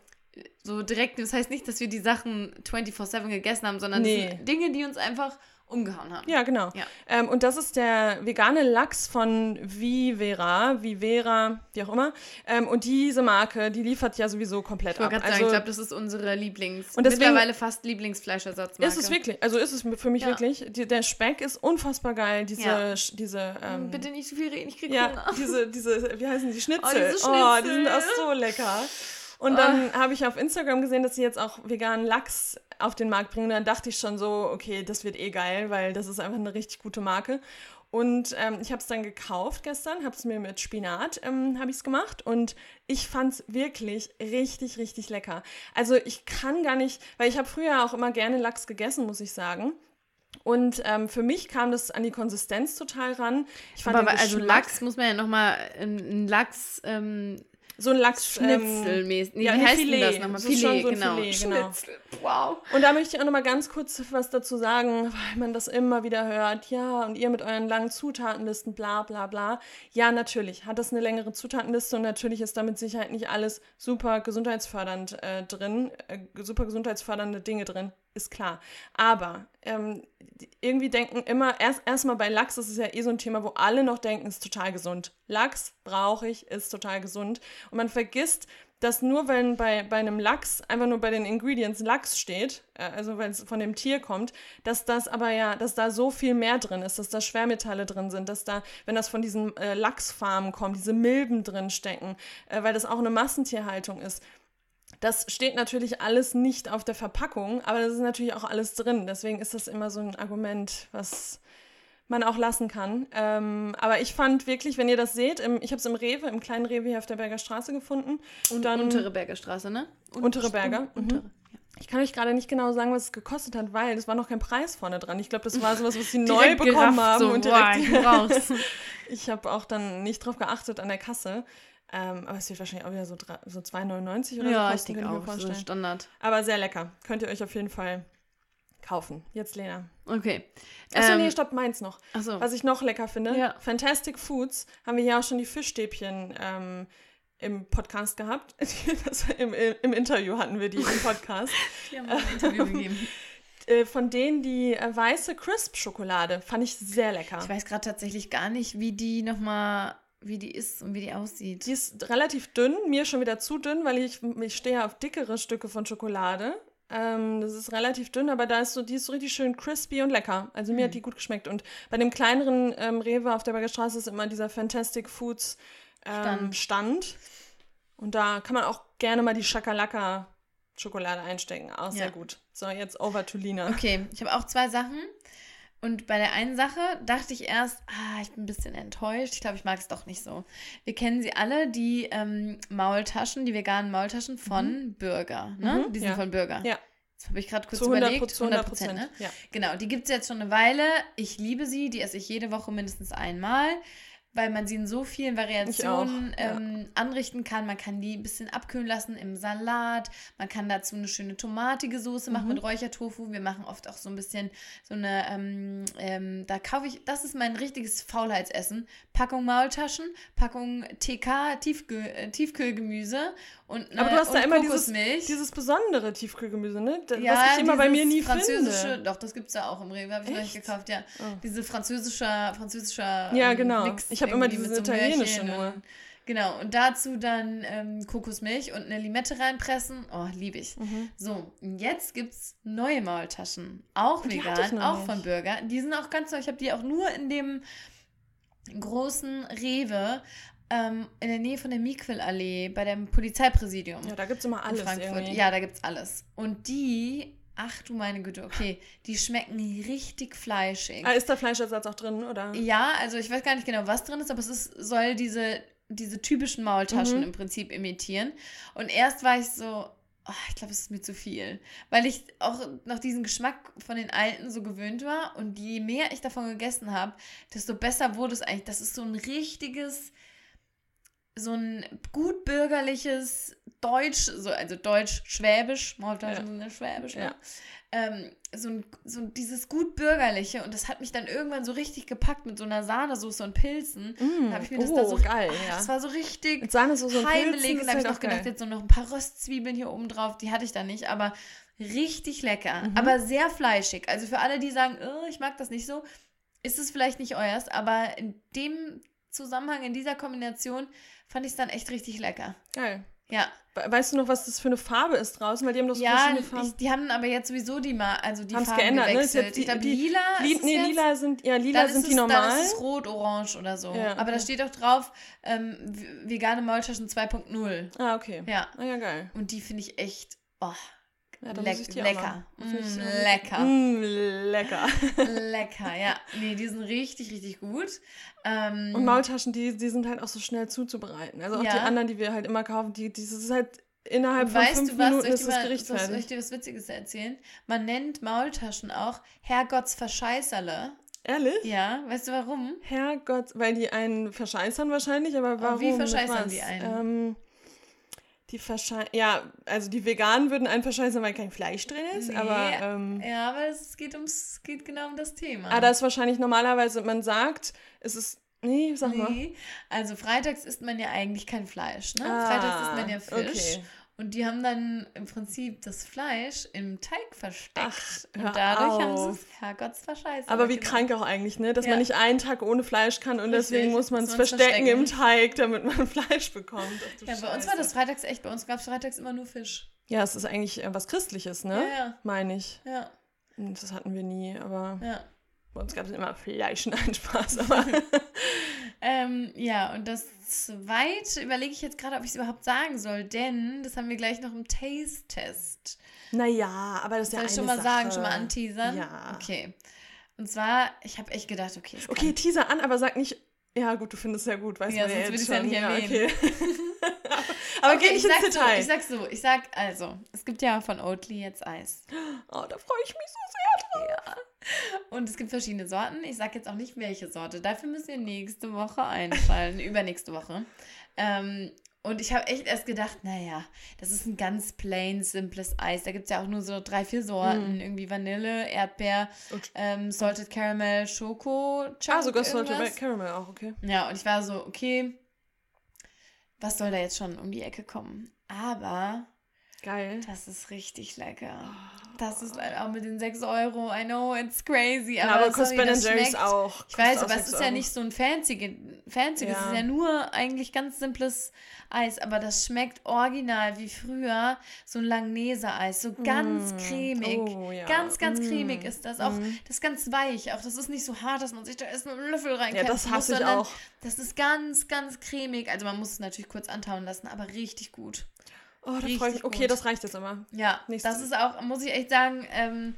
so direkt, das heißt nicht, dass wir die Sachen 24-7 gegessen haben, sondern Nee. Dinge, die uns einfach umgehauen haben. Ja, genau. Ja. Ähm, und das ist der vegane Lachs von Vivera, Vivera, wie auch immer. Ähm, und diese Marke, die liefert ja sowieso komplett Ich ab. sagen, Also ich glaube, das ist unsere Lieblings-, Und deswegen- mittlerweile fast Lieblingsfleischersatzmarke. ist es wirklich, also ist es für mich Ja. wirklich. Die, der Speck ist unfassbar geil. Diese, Ja. diese, ähm, Bitte nicht zu viel reden, ich krieg ja, Hunger. diese, diese, wie heißen die Schnitzel? diese Oh, die sind Schnitzel. auch so lecker. Und dann habe ich auf Instagram gesehen, dass sie jetzt auch veganen Lachs auf den Markt bringen. Und dann dachte ich schon so, okay, das wird eh geil, weil das ist einfach eine richtig gute Marke. Und ähm, ich habe es dann gekauft gestern, habe es mir mit Spinat ähm, habe ich es gemacht und ich fand es wirklich richtig, richtig lecker. Also ich kann gar nicht, weil ich habe früher auch immer gerne Lachs gegessen, muss ich sagen. Und ähm, für mich kam das an die Konsistenz total ran. Ich fand Aber also Lachs muss man ja nochmal, ein Lachs, ähm, so ein Lachs ähm, Schnitzelmäßig. Nee, ja, wie heißt Filet. das nochmal? Das Filet, so genau. Filet, genau. Schnitzel. Wow. Und da möchte ich auch noch mal ganz kurz was dazu sagen, weil man das immer wieder hört. Ja, und ihr mit euren langen Zutatenlisten, bla bla bla. Ja, natürlich hat das eine längere Zutatenliste und natürlich ist da mit Sicherheit nicht alles super gesundheitsfördernd äh, drin, äh, super gesundheitsfördernde Dinge drin, ist klar. Aber ähm, irgendwie denken immer, erst erstmal bei Lachs, das ist ja eh so ein Thema, wo alle noch denken, ist total gesund. Lachs brauche ich, ist total gesund. Und man vergisst, dass nur wenn bei, bei einem Lachs einfach nur bei den Ingredients Lachs steht, äh, also wenn es von dem Tier kommt, dass das aber ja, dass da so viel mehr drin ist, dass da Schwermetalle drin sind, dass da, wenn das von diesen äh, Lachsfarmen kommt, diese Milben drin stecken, äh, weil das auch eine Massentierhaltung ist. Das steht natürlich alles nicht auf der Verpackung, aber das ist natürlich auch alles drin. Deswegen ist das immer so ein Argument, was man auch lassen kann. Ähm, aber ich fand wirklich, wenn ihr das seht, im, ich habe es im Rewe, im kleinen Rewe hier auf der Berger Straße gefunden. Und dann- untere Berger Straße, ne? Und, Untere Berger, un- Untere. mhm. Ich kann euch gerade nicht genau sagen, was es gekostet hat, weil es war noch kein Preis vorne dran. Ich glaube, das war sowas, was sie neu bekommen haben so, und direkt. ich brauch's. ich habe auch dann nicht drauf geachtet an der Kasse. Ähm, aber es wird wahrscheinlich auch wieder so, so 2,99 oder Ja, so ich denke kann ich mir auch, so. Standard. Aber sehr lecker. Könnt ihr euch auf jeden Fall kaufen. Jetzt Lena. Okay. Achso, Ähm, nee, stopp, meins noch. Achso. Was ich noch lecker finde, Ja. Fantastic Foods, haben wir ja auch schon die Fischstäbchen ähm, im Podcast gehabt. Das, im, Im Interview hatten wir die im Podcast. Die haben mir ein Interview gegeben. äh, von denen die äh, weiße Crisp-Schokolade fand ich sehr lecker. Ich weiß gerade tatsächlich gar nicht, wie die nochmal, wie die ist und wie die aussieht. Die ist relativ dünn, mir schon wieder zu dünn, weil ich, ich stehe auf dickere Stücke von Schokolade. Ähm, das ist relativ dünn, aber da ist so, die ist so richtig schön crispy und lecker. Also mir hat die gut geschmeckt. Und bei dem kleineren ähm, Rewe auf der Berger Straße ist immer dieser Fantastic Foods ähm, Stand. Stand. Und da kann man auch gerne mal die Shakalaka Schokolade einstecken. Auch sehr Ja. gut. So, jetzt over to Lina. Okay, ich habe auch zwei Sachen. Und bei der einen Sache dachte ich erst, ah, ich bin ein bisschen enttäuscht. Ich glaube, ich mag es doch nicht so. Wir kennen sie alle, die ähm, Maultaschen, die veganen Maultaschen von Burger. Ne? Mhm, die sind ja. von Burger. Ja. Jetzt habe ich gerade kurz Zu 100 überlegt. zu 100 Prozent. ne? Ja. Genau, die gibt es jetzt schon eine Weile. Ich liebe sie. Die esse ich jede Woche mindestens einmal, weil man sie in so vielen Variationen auch, ja. ähm, anrichten kann. Man kann die ein bisschen abkühlen lassen im Salat. Man kann dazu eine schöne tomatige Soße machen Mhm. mit Räuchertofu. Wir machen oft auch so ein bisschen so eine, ähm, ähm, da kaufe ich, das ist mein richtiges Faulheitsessen. Packung Maultaschen, Packung TK, Tiefkühl, äh, Tiefkühlgemüse und eine, Aber du hast da immer dieses, dieses besondere Tiefkühlgemüse, ne? Das, Ja, was ich immer bei mir nie dieses französische, finde. Doch, das gibt es ja auch im Rewe, habe ich Echt? gekauft, ja. Oh. Diese französische, französischer Ja, ähm, genau. Mix Ich habe immer irgendwie diese mit so italienische Möhrchen nur. Und, genau, und dazu dann ähm, Kokosmilch und eineLimette reinpressen. Oh, liebe ich. Mhm. So, jetzt gibt es neue Maultaschen. Auch ich vegan, auch nicht. von Burger. Die sind auch ganz neu. Ich habe die auch nur in dem großen Rewe ähm, in der Nähe von der Miquel-Allee bei dem Polizeipräsidium Ja, da gibt es immer in alles Frankfurt. irgendwie. Ja, da gibt's alles. Und die, ach du meine Güte, okay, die schmecken richtig fleischig. Ah, ist da Fleischersatz auch drin, oder? Ja, also ich weiß gar nicht genau, was drin ist, aber es ist, soll diese, diese typischen Maultaschen Mhm. im Prinzip imitieren. Und erst war ich so, oh, ich glaube, es ist mir zu viel. Weil ich auch noch diesen Geschmack von den alten so gewöhnt war. Und je mehr ich davon gegessen habe, desto besser wurde es eigentlich. Das ist so ein richtiges, so ein gut bürgerliches Deutsch, so, also Deutsch-Schwäbisch, sind ja Schwäbisch, Ja. ne? ähm, so, ein, so dieses gut bürgerliche und das hat mich dann irgendwann so richtig gepackt mit so einer Sahnesoße und Pilzen. Mm, Da habe ich mir das oh, da so geil, ah, ja. Das war so richtig Mit Sahnesoße und heimelig Pilzen, und da habe ich ist noch halt gedacht, geil. jetzt so noch ein paar Röstzwiebeln hier oben drauf, die hatte ich da nicht, aber richtig lecker, Mhm. aber sehr fleischig. Also für alle, die sagen, oh, ich mag das nicht so, ist es vielleicht nicht euers, aber in dem Zusammenhang, in dieser Kombination fand ich es dann echt richtig lecker. Geil. Ja, We- Weißt du noch, was das für eine Farbe ist draußen? Weil die haben doch so ja verschiedene Farben. ich, die haben aber jetzt sowieso die mal, also die Haben's Farben geändert, ne? Gewechselt. jetzt die- ich glaube, lila Li es nee, lila sind, ja, lila sind ist die es, normalen. Dann ist es rot, orange oder so. Ja, Aber da okay. steht auch drauf, ähm, vegane Maultaschen 2.0. Ah, okay. Ja, Ah, ja, geil. und die finde ich echt, oh, Ja, dann leck- muss ich die auch lecker. ich Mm, lecker. Mm, lecker. lecker, ja. Nee, die sind richtig, richtig gut. Ähm, Und Maultaschen, die, die sind halt auch so schnell zuzubereiten. Also auch die Ja. anderen, die wir halt immer kaufen, die, die das ist halt innerhalb von weißt fünf du was, Minuten ist das Gericht soll, soll ich fertig. dir was Witziges erzählen? Man nennt Maultaschen auch Herrgotts Verscheißerle. Ehrlich? Ja, weißt du warum? Herrgott, weil die einen verscheißern wahrscheinlich, aber warum? wie Mit verscheißern die einen? Ähm, die verscheißern, ja, also die Veganen würden einen verscheißern, weil kein Fleisch drin ist, Nee, aber ähm, Ja, aber es geht, ums, geht genau um das Thema. ah, da ist wahrscheinlich normalerweise, man sagt, es ist, nee, sag mal. Nee, also freitags isst man ja eigentlich kein Fleisch, ne? Ah, freitags isst man ja Fisch. okay. Und die haben dann im Prinzip das Fleisch im Teig versteckt. Ach, hör und dadurch haben sie auf. es Herrgotts verscheißt. Aber wie krank auch eigentlich, ne? Dass Ja. man nicht einen Tag ohne Fleisch kann und Richtig, deswegen muss man es verstecken im. Teig, damit man Fleisch bekommt. Ach, Ja, bei uns Scheiße. war das freitags echt, bei uns gab es freitags immer nur Fisch. Ja, es ist eigentlich äh, was Christliches, ne? Ja, ja. Meine ich. Ja, Und Das hatten wir nie, aber ja. Bei uns gab es immer Fleisch, nein, Spaß. Aber Ähm, ja, und das zweite überlege ich jetzt gerade, ob ich es überhaupt sagen soll, denn das haben wir gleich noch im Taste-Test. naja, aber das ist ja Soll ich schon mal Sache. sagen, schon mal anteasern? Ja. Okay. Und zwar, ich habe echt gedacht, okay, es Okay, Teaser an, aber sag nicht, ja gut, du findest es ja gut, weißt Ja, du ja sonst jetzt würde ich's ja schon. nicht erwähnen. okay. aber okay, geh ich nicht ins sag so, Detail. ich sag so, ich sag also, es gibt ja von Oatly jetzt Eis. oh, da freue ich mich so sehr drauf. Und es gibt verschiedene Sorten. Ich sag jetzt auch nicht, welche Sorte. Dafür müsst ihr nächste Woche einschalten, übernächste Woche. Ähm, und ich habe echt erst gedacht, naja, das ist ein ganz plain, simples Eis. Da gibt es ja auch nur so drei, vier Sorten. Irgendwie Vanille, Erdbeer, ähm, Salted Caramel, Schoko, Ah, sogar Salted. Caramel auch, okay. Ja, und ich war so, okay, was soll da jetzt schon um die Ecke kommen? Aber Geil. das ist richtig lecker. Das ist auch mit den 6 Euro. I know, it's crazy. Ja, Aber, aber kostet sorry, Ben das Jerry's schmeckt. auch. Ich weiß, Kostet aber auch es ist 6 ja nicht so ein fancy, fancy. Es Ja. ist ja nur eigentlich ganz simples Eis, aber das schmeckt original wie früher so ein Langnese-Eis, so ganz Mm. cremig. Oh, ja. Ganz, ganz Mm. cremig ist das. Auch Mm. das ist ganz weich. Auch das ist nicht so hart, dass man sich da erst mit einem Löffel Ja, reinkämpfen das muss, hasse ich sondern auch. das ist ganz, ganz cremig. Also man muss es natürlich kurz antauen lassen, aber richtig gut. Oh, da freue ich mich. Okay, gut. das reicht jetzt immer. Ja, Nächste- das ist auch, muss ich echt sagen, ähm,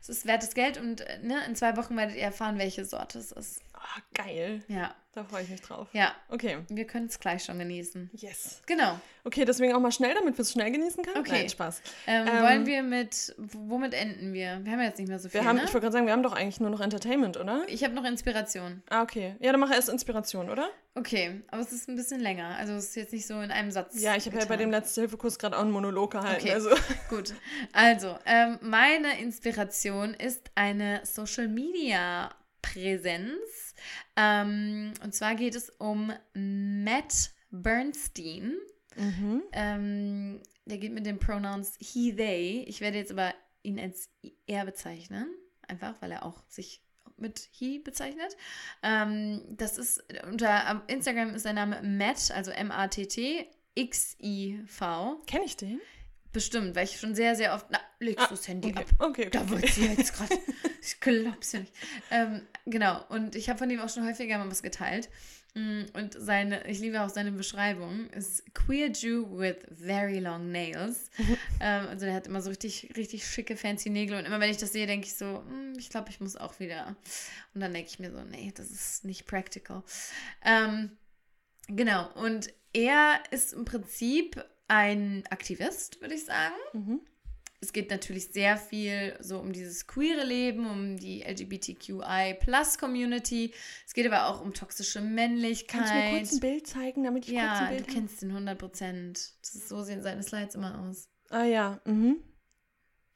es ist wertes Geld und äh, ne, in zwei Wochen werdet ihr erfahren, welche Sorte es ist. Ah, geil. Ja, Da freue ich mich drauf. ja, Okay. wir können es gleich schon genießen. Yes. Genau. Okay, deswegen auch mal schnell, damit wir es schnell genießen können. Okay. Nein, Spaß. Ähm, Ähm, wollen wir mit, womit enden wir? Wir haben ja jetzt nicht mehr so viel, Wir haben, ne? ich wollte gerade sagen, wir haben doch eigentlich nur noch Entertainment, oder? Ich habe noch Inspiration. Ah, okay. Ja, dann mach erst Inspiration, oder? Okay, aber es ist ein bisschen länger. Also es ist jetzt nicht so in einem Satz. Ja, ich habe ja bei dem getan. Letzte-Hilfe-Kurs gerade auch einen Monolog gehalten. Okay. Also. Gut. Also, ähm, meine Inspiration ist eine Social Media Präsenz. Ähm, und zwar geht es um Matt Bernstein. Mhm. Ähm, der geht mit den Pronouns he, they. Ich werde jetzt aber ihn als er bezeichnen. Einfach, weil er auch sich mit he bezeichnet. Ähm, das ist unter Instagram ist sein Name Matt, also M-A-T-T, X-I-V. Kenne ich den? Bestimmt, weil ich schon sehr, sehr oft. Na, legst Ah, du das Handy Okay, ab. okay. okay. Da wird sie jetzt gerade. Ich glaub's ja nicht. Ähm, genau, und ich habe von ihm auch schon häufiger mal was geteilt. Mm, Und seine, ich liebe auch seine Beschreibung, ist Queer Jew with very long nails. ähm, also der hat immer so richtig, richtig schicke, fancy Nägel. Und immer wenn ich das sehe, denke ich so, hm, ich glaube, ich muss auch wieder. Und dann denke ich mir so, nee, das ist nicht practical. Ähm, genau, und er ist im Prinzip ein Aktivist, würde ich sagen. Mhm. Es geht natürlich sehr viel so um dieses queere Leben, um die LGBTQI-Plus-Community. Es geht aber auch um toxische Männlichkeit. Kannst du mir kurz ein Bild zeigen, damit ich kurz ja, ein du Bild habe? kennst den 100 Prozent. So sehen seine Slides immer aus. Ah ja, mhm.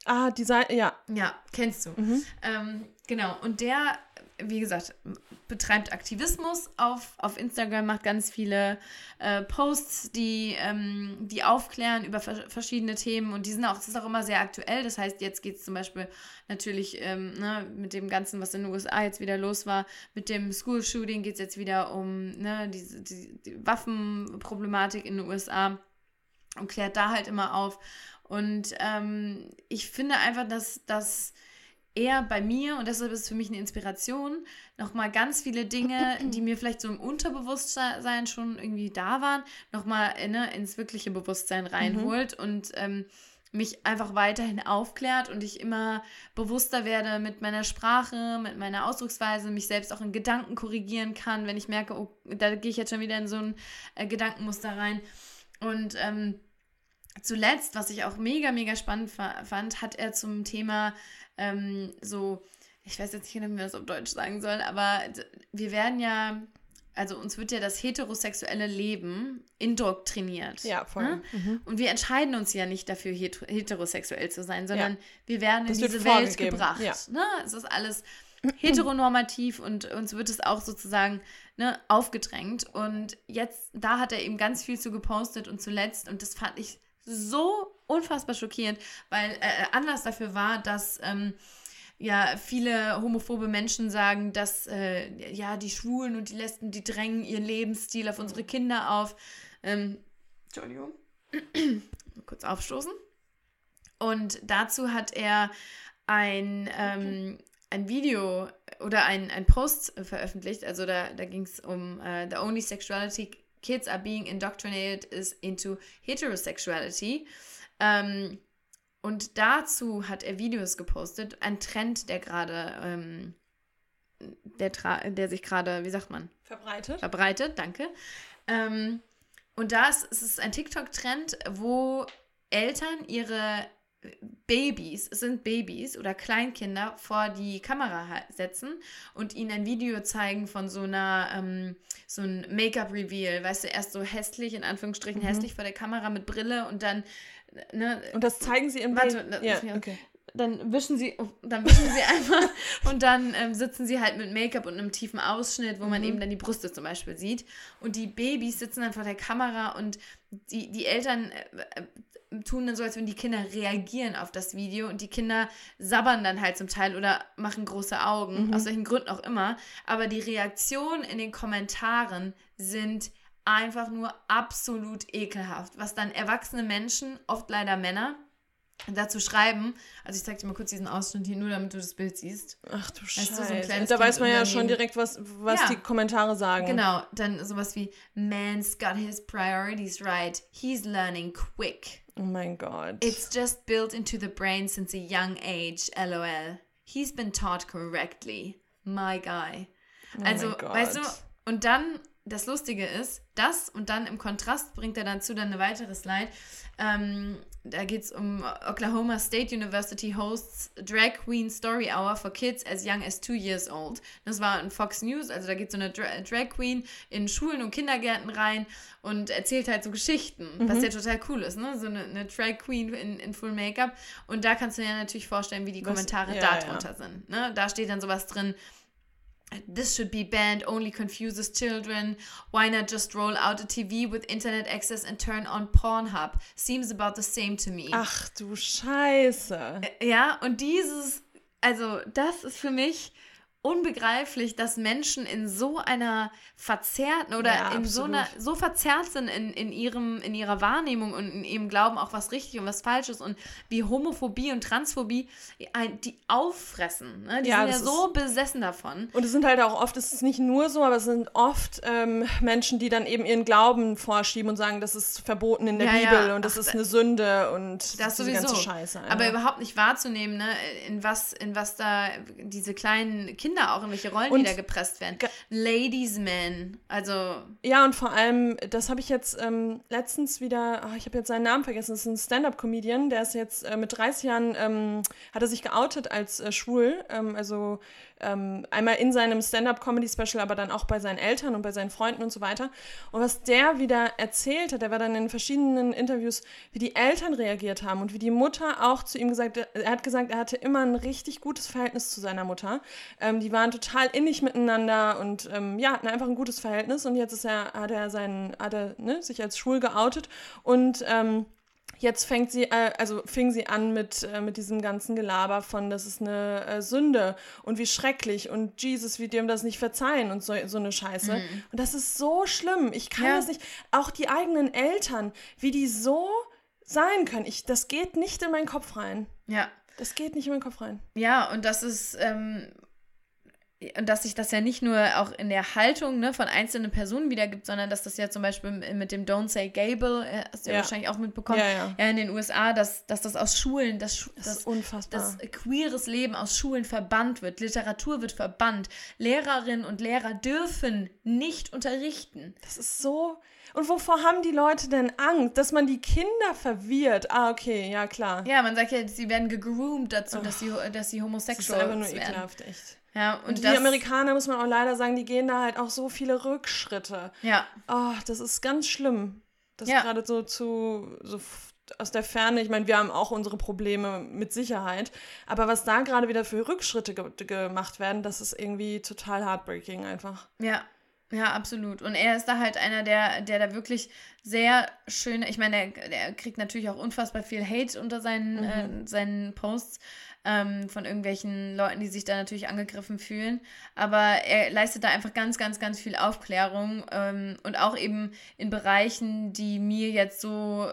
Ah, die Seite, ja. Ja, kennst du. Mhm. Ähm, genau, und der, wie gesagt, betreibt Aktivismus auf, auf Instagram, macht ganz viele äh, Posts, die, ähm, die aufklären über vers verschiedene Themen und die sind auch, das ist auch immer sehr aktuell. Das heißt, jetzt geht es zum Beispiel natürlich ähm, ne, mit dem Ganzen, was in den USA jetzt wieder los war, mit dem School-Shooting geht es jetzt wieder um ne, diese, die, die Waffenproblematik in den USA und klärt da halt immer auf. Und ähm, ich finde einfach, dass, dass er bei mir, und deshalb ist es für mich eine Inspiration, nochmal ganz viele Dinge, die mir vielleicht so im Unterbewusstsein schon irgendwie da waren, nochmal ne, ins wirkliche Bewusstsein reinholt und ähm, mich einfach weiterhin aufklärt und ich immer bewusster werde mit meiner Sprache, mit meiner Ausdrucksweise, mich selbst auch in Gedanken korrigieren kann, wenn ich merke, oh, da gehe ich jetzt schon wieder in so ein äh, Gedankenmuster rein. Und ähm, zuletzt, was ich auch mega, mega spannend fa fand, hat er zum Thema ähm, so, ich weiß jetzt nicht genau, wie man das auf Deutsch sagen soll, aber wir werden ja, also uns wird ja das heterosexuelle Leben indoktriniert. Ja, voll. Ne? Mhm. Und wir entscheiden uns ja nicht dafür, het- heterosexuell zu sein, sondern Ja. wir werden Das in diese Welt gebracht. ja. Ne? Es ist alles heteronormativ und uns wird es auch sozusagen ne, aufgedrängt. Und jetzt, da hat er eben ganz viel zu gepostet und zuletzt, und das fand ich so unfassbar schockierend, weil äh, Anlass dafür war, dass ähm, ja viele homophobe Menschen sagen, dass äh, ja die Schwulen und die Lesben, die drängen ihren Lebensstil auf unsere Kinder auf. Ähm, Entschuldigung. Kurz aufstoßen. Und dazu hat er ein, ähm, ein Video oder ein, ein Post äh, veröffentlicht. Also da, da ging es um äh, The Only Sexuality Kids are being indoctrinated is into heterosexuality. Ähm, und dazu hat er Videos gepostet. Ein Trend, der gerade, ähm, der, der sich gerade, wie sagt man, Verbreitet. verbreitet, danke. Ähm, und da ist es ist ein TikTok-Trend, wo Eltern ihre Babys, es sind Babys oder Kleinkinder, vor die Kamera setzen und ihnen ein Video zeigen von so einer, ähm, so ein Make-up-Reveal, weißt du, erst so hässlich, in Anführungsstrichen Mhm. hässlich vor der Kamera mit Brille und dann, ne, Und das zeigen sie im Warte, Bild. das- Ja, okay. dann wischen sie, oh, dann wischen sie einfach und dann ähm, sitzen sie halt mit Make-up und einem tiefen Ausschnitt, wo man Mhm. eben dann die Brüste zum Beispiel sieht. Und die Babys sitzen dann vor der Kamera und die, die Eltern äh, tun dann so, als würden die Kinder reagieren auf das Video und die Kinder sabbern dann halt zum Teil oder machen große Augen, Mhm. aus welchen Gründen auch immer. Aber die Reaktionen in den Kommentaren sind einfach nur absolut ekelhaft, was dann erwachsene Menschen, oft leider Männer, dazu schreiben. Also ich zeig dir mal kurz diesen Ausschnitt hier, nur damit du das Bild siehst. Ach du du, so ein Scheiße. kleines da weiß man ja schon direkt, was, was Ja. die Kommentare sagen. Genau, dann sowas wie Man's got his priorities right. He's learning quick. Oh mein Gott. It's just built into the brain since a young age, lol. He's been taught correctly. My guy. Oh also, mein Gott. weißt du, und dann, das Lustige ist, das und dann im Kontrast bringt er dazu dann eine weitere Slide. Ähm, da geht es um Oklahoma State University hosts Drag Queen Story Hour for Kids as young as two years old. Das war ein Fox News, also da geht so eine Dra Drag Queen in Schulen und Kindergärten rein und erzählt halt so Geschichten, was ja total cool ist, ne? So eine, eine Drag Queen in, in Full Make-up. Und da kannst du dir natürlich vorstellen, wie die Was- Kommentare ja, da ja. drunter sind. Ne? Da steht dann sowas drin, This should be banned, only confuses children. Why not just roll out a TV with internet access and turn on Pornhub? Seems about the same to me. Ach du Scheiße. Ja, und dieses, also das ist für mich unbegreiflich, dass Menschen in so einer verzerrten oder Ja, in so einer so verzerrt sind in, in ihrem in ihrer Wahrnehmung und in ihrem Glauben auch was richtig und was falsch ist und wie Homophobie und Transphobie die auffressen, ne? die Ja, sind ja so besessen davon. Und es sind halt auch oft, es ist nicht nur so, aber es sind oft ähm, Menschen, die dann eben ihren Glauben vorschieben und sagen, das ist verboten in der Ja. Bibel und das Ach, ist eine Sünde und Das diese sowieso. ganze Scheiße. Aber überhaupt nicht wahrzunehmen, ne, in was, in was da diese kleinen Kinder Kinder auch, in welche Rollen Und- die da gepresst werden. Ladies Man. Also, Ja, und vor allem, das habe ich jetzt ähm, letztens wieder, ah, ich habe jetzt seinen Namen vergessen, das ist ein Stand-Up-Comedian, der ist jetzt äh, mit 30 Jahren, ähm, hat er sich geoutet als äh, schwul, ähm, also ähm, einmal in seinem Stand-Up-Comedy-Special, aber dann auch bei seinen Eltern und bei seinen Freunden und so weiter. Und was der wieder erzählt hat, der war dann in verschiedenen Interviews, wie die Eltern reagiert haben und wie die Mutter auch zu ihm gesagt hat, er hat gesagt, er hatte immer ein richtig gutes Verhältnis zu seiner Mutter. Ähm, die waren total innig miteinander und ähm, ja, hatten einfach ein gutes Verhältnis. Und jetzt ist er, hat er seinen, hat er ne, sich als schwul geoutet und ähm, Jetzt fängt sie, äh, also fing sie an mit, äh, mit diesem ganzen Gelaber von, das ist eine äh, Sünde und wie schrecklich und Jesus, wie dem das nicht verzeihen und so, so eine Scheiße. Und das ist so schlimm. Ich kann Ja. das nicht. Auch die eigenen Eltern, wie die so sein können. Ich, das geht nicht in meinen Kopf rein. ja. Das geht nicht in meinen Kopf rein. Ja, und das ist, ähm, und dass sich das ja nicht nur auch in der Haltung ne, von einzelnen Personen wiedergibt, sondern dass das ja zum Beispiel mit dem Don't Say Gay Bill, äh, hast du ja, Ja. wahrscheinlich auch mitbekommen, Ja, ja. in den USA, dass, dass das aus Schulen, das, Schu- Das, das, ist unfassbar. das queeres Leben aus Schulen verbannt wird, Literatur wird verbannt, Lehrerinnen und Lehrer dürfen nicht unterrichten. Das ist so. Und wovor haben die Leute denn Angst? Dass man die Kinder verwirrt. Ah, okay, ja klar. Ja, man sagt ja, sie werden gegroomt dazu, dass sie, dass sie das ist homosexuell einfach nur werden. ekelhaft, echt. Ja, und, Und die Amerikaner, muss man auch leider sagen, die gehen da halt auch so viele Rückschritte. Ja, Oh, das ist ganz schlimm. Das Ja. gerade so zu, so aus der Ferne, ich meine, wir haben auch unsere Probleme mit Sicherheit, aber was da gerade wieder für Rückschritte ge gemacht werden, das ist irgendwie total heartbreaking einfach. Ja, ja, absolut. Und er ist da halt einer, der, der da wirklich sehr schön, ich meine, der, der kriegt natürlich auch unfassbar viel Hate unter seinen, äh, seinen Posts ähm, von irgendwelchen Leuten, die sich da natürlich angegriffen fühlen. Aber er leistet da einfach ganz, ganz, ganz viel Aufklärung ähm, und auch eben in Bereichen, die mir jetzt so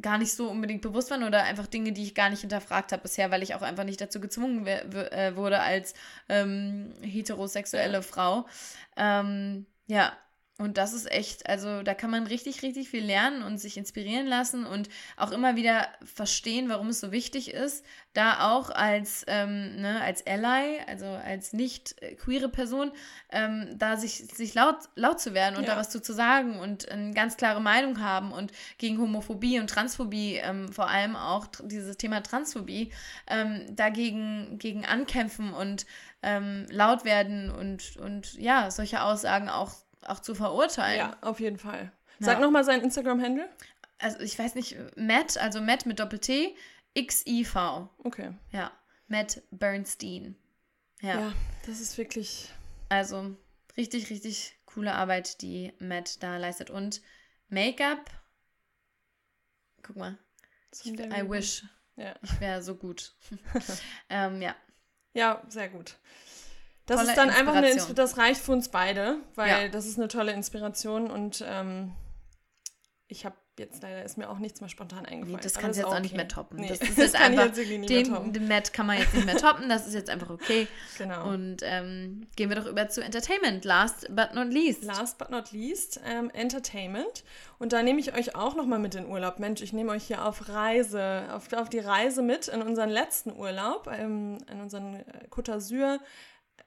gar nicht so unbedingt bewusst waren oder einfach Dinge, die ich gar nicht hinterfragt habe bisher, weil ich auch einfach nicht dazu gezwungen äh, wurde als ähm, heterosexuelle Frau. Ähm, ja, und das ist echt, also da kann man richtig, richtig viel lernen und sich inspirieren lassen und auch immer wieder verstehen, warum es so wichtig ist, da auch als, ähm, ne, als Ally, also als nicht äh, queere Person, ähm, da sich, sich laut, laut zu werden und Ja. da was zu, zu sagen und eine ganz klare Meinung haben und gegen Homophobie und Transphobie, ähm, vor allem auch dieses Thema Transphobie, ähm, dagegen gegen ankämpfen und ähm, laut werden und, und ja, solche Aussagen auch, auch zu verurteilen. Ja, auf jeden Fall. Ja. Sag nochmal seinen Instagram-Handle. Also ich weiß nicht, Matt, also Matt mit Doppel-T, X-I-V. Okay. Ja, Matt Bernstein. Ja, Ja. das ist wirklich. also richtig, richtig coole Arbeit, die Matt da leistet. Und Make-up, guck mal, zum I wish, Ja. ich wäre so gut. ähm, ja, ja, sehr gut. Das Tolle ist dann einfach eine, Inspiration. Ins- das reicht für uns beide, weil Ja. das ist eine tolle Inspiration und ähm, ich habe jetzt leider ist mir auch nichts mehr spontan eingefallen. nee, das kannst du jetzt auch nicht mehr toppen. Nee, Das ist jetzt kann ich einfach, jetzt wirklich nicht mehr den, toppen. den Matt kann man jetzt nicht mehr toppen, das ist jetzt einfach okay. Genau. Und ähm, gehen wir doch über zu Entertainment, last but not least. Last but not least, ähm, Entertainment. Und da nehme ich euch auch nochmal mit in Urlaub. Mensch, ich nehme euch hier auf Reise, auf, auf die Reise mit in unseren letzten Urlaub, ähm, in unseren äh, Côte d'Azur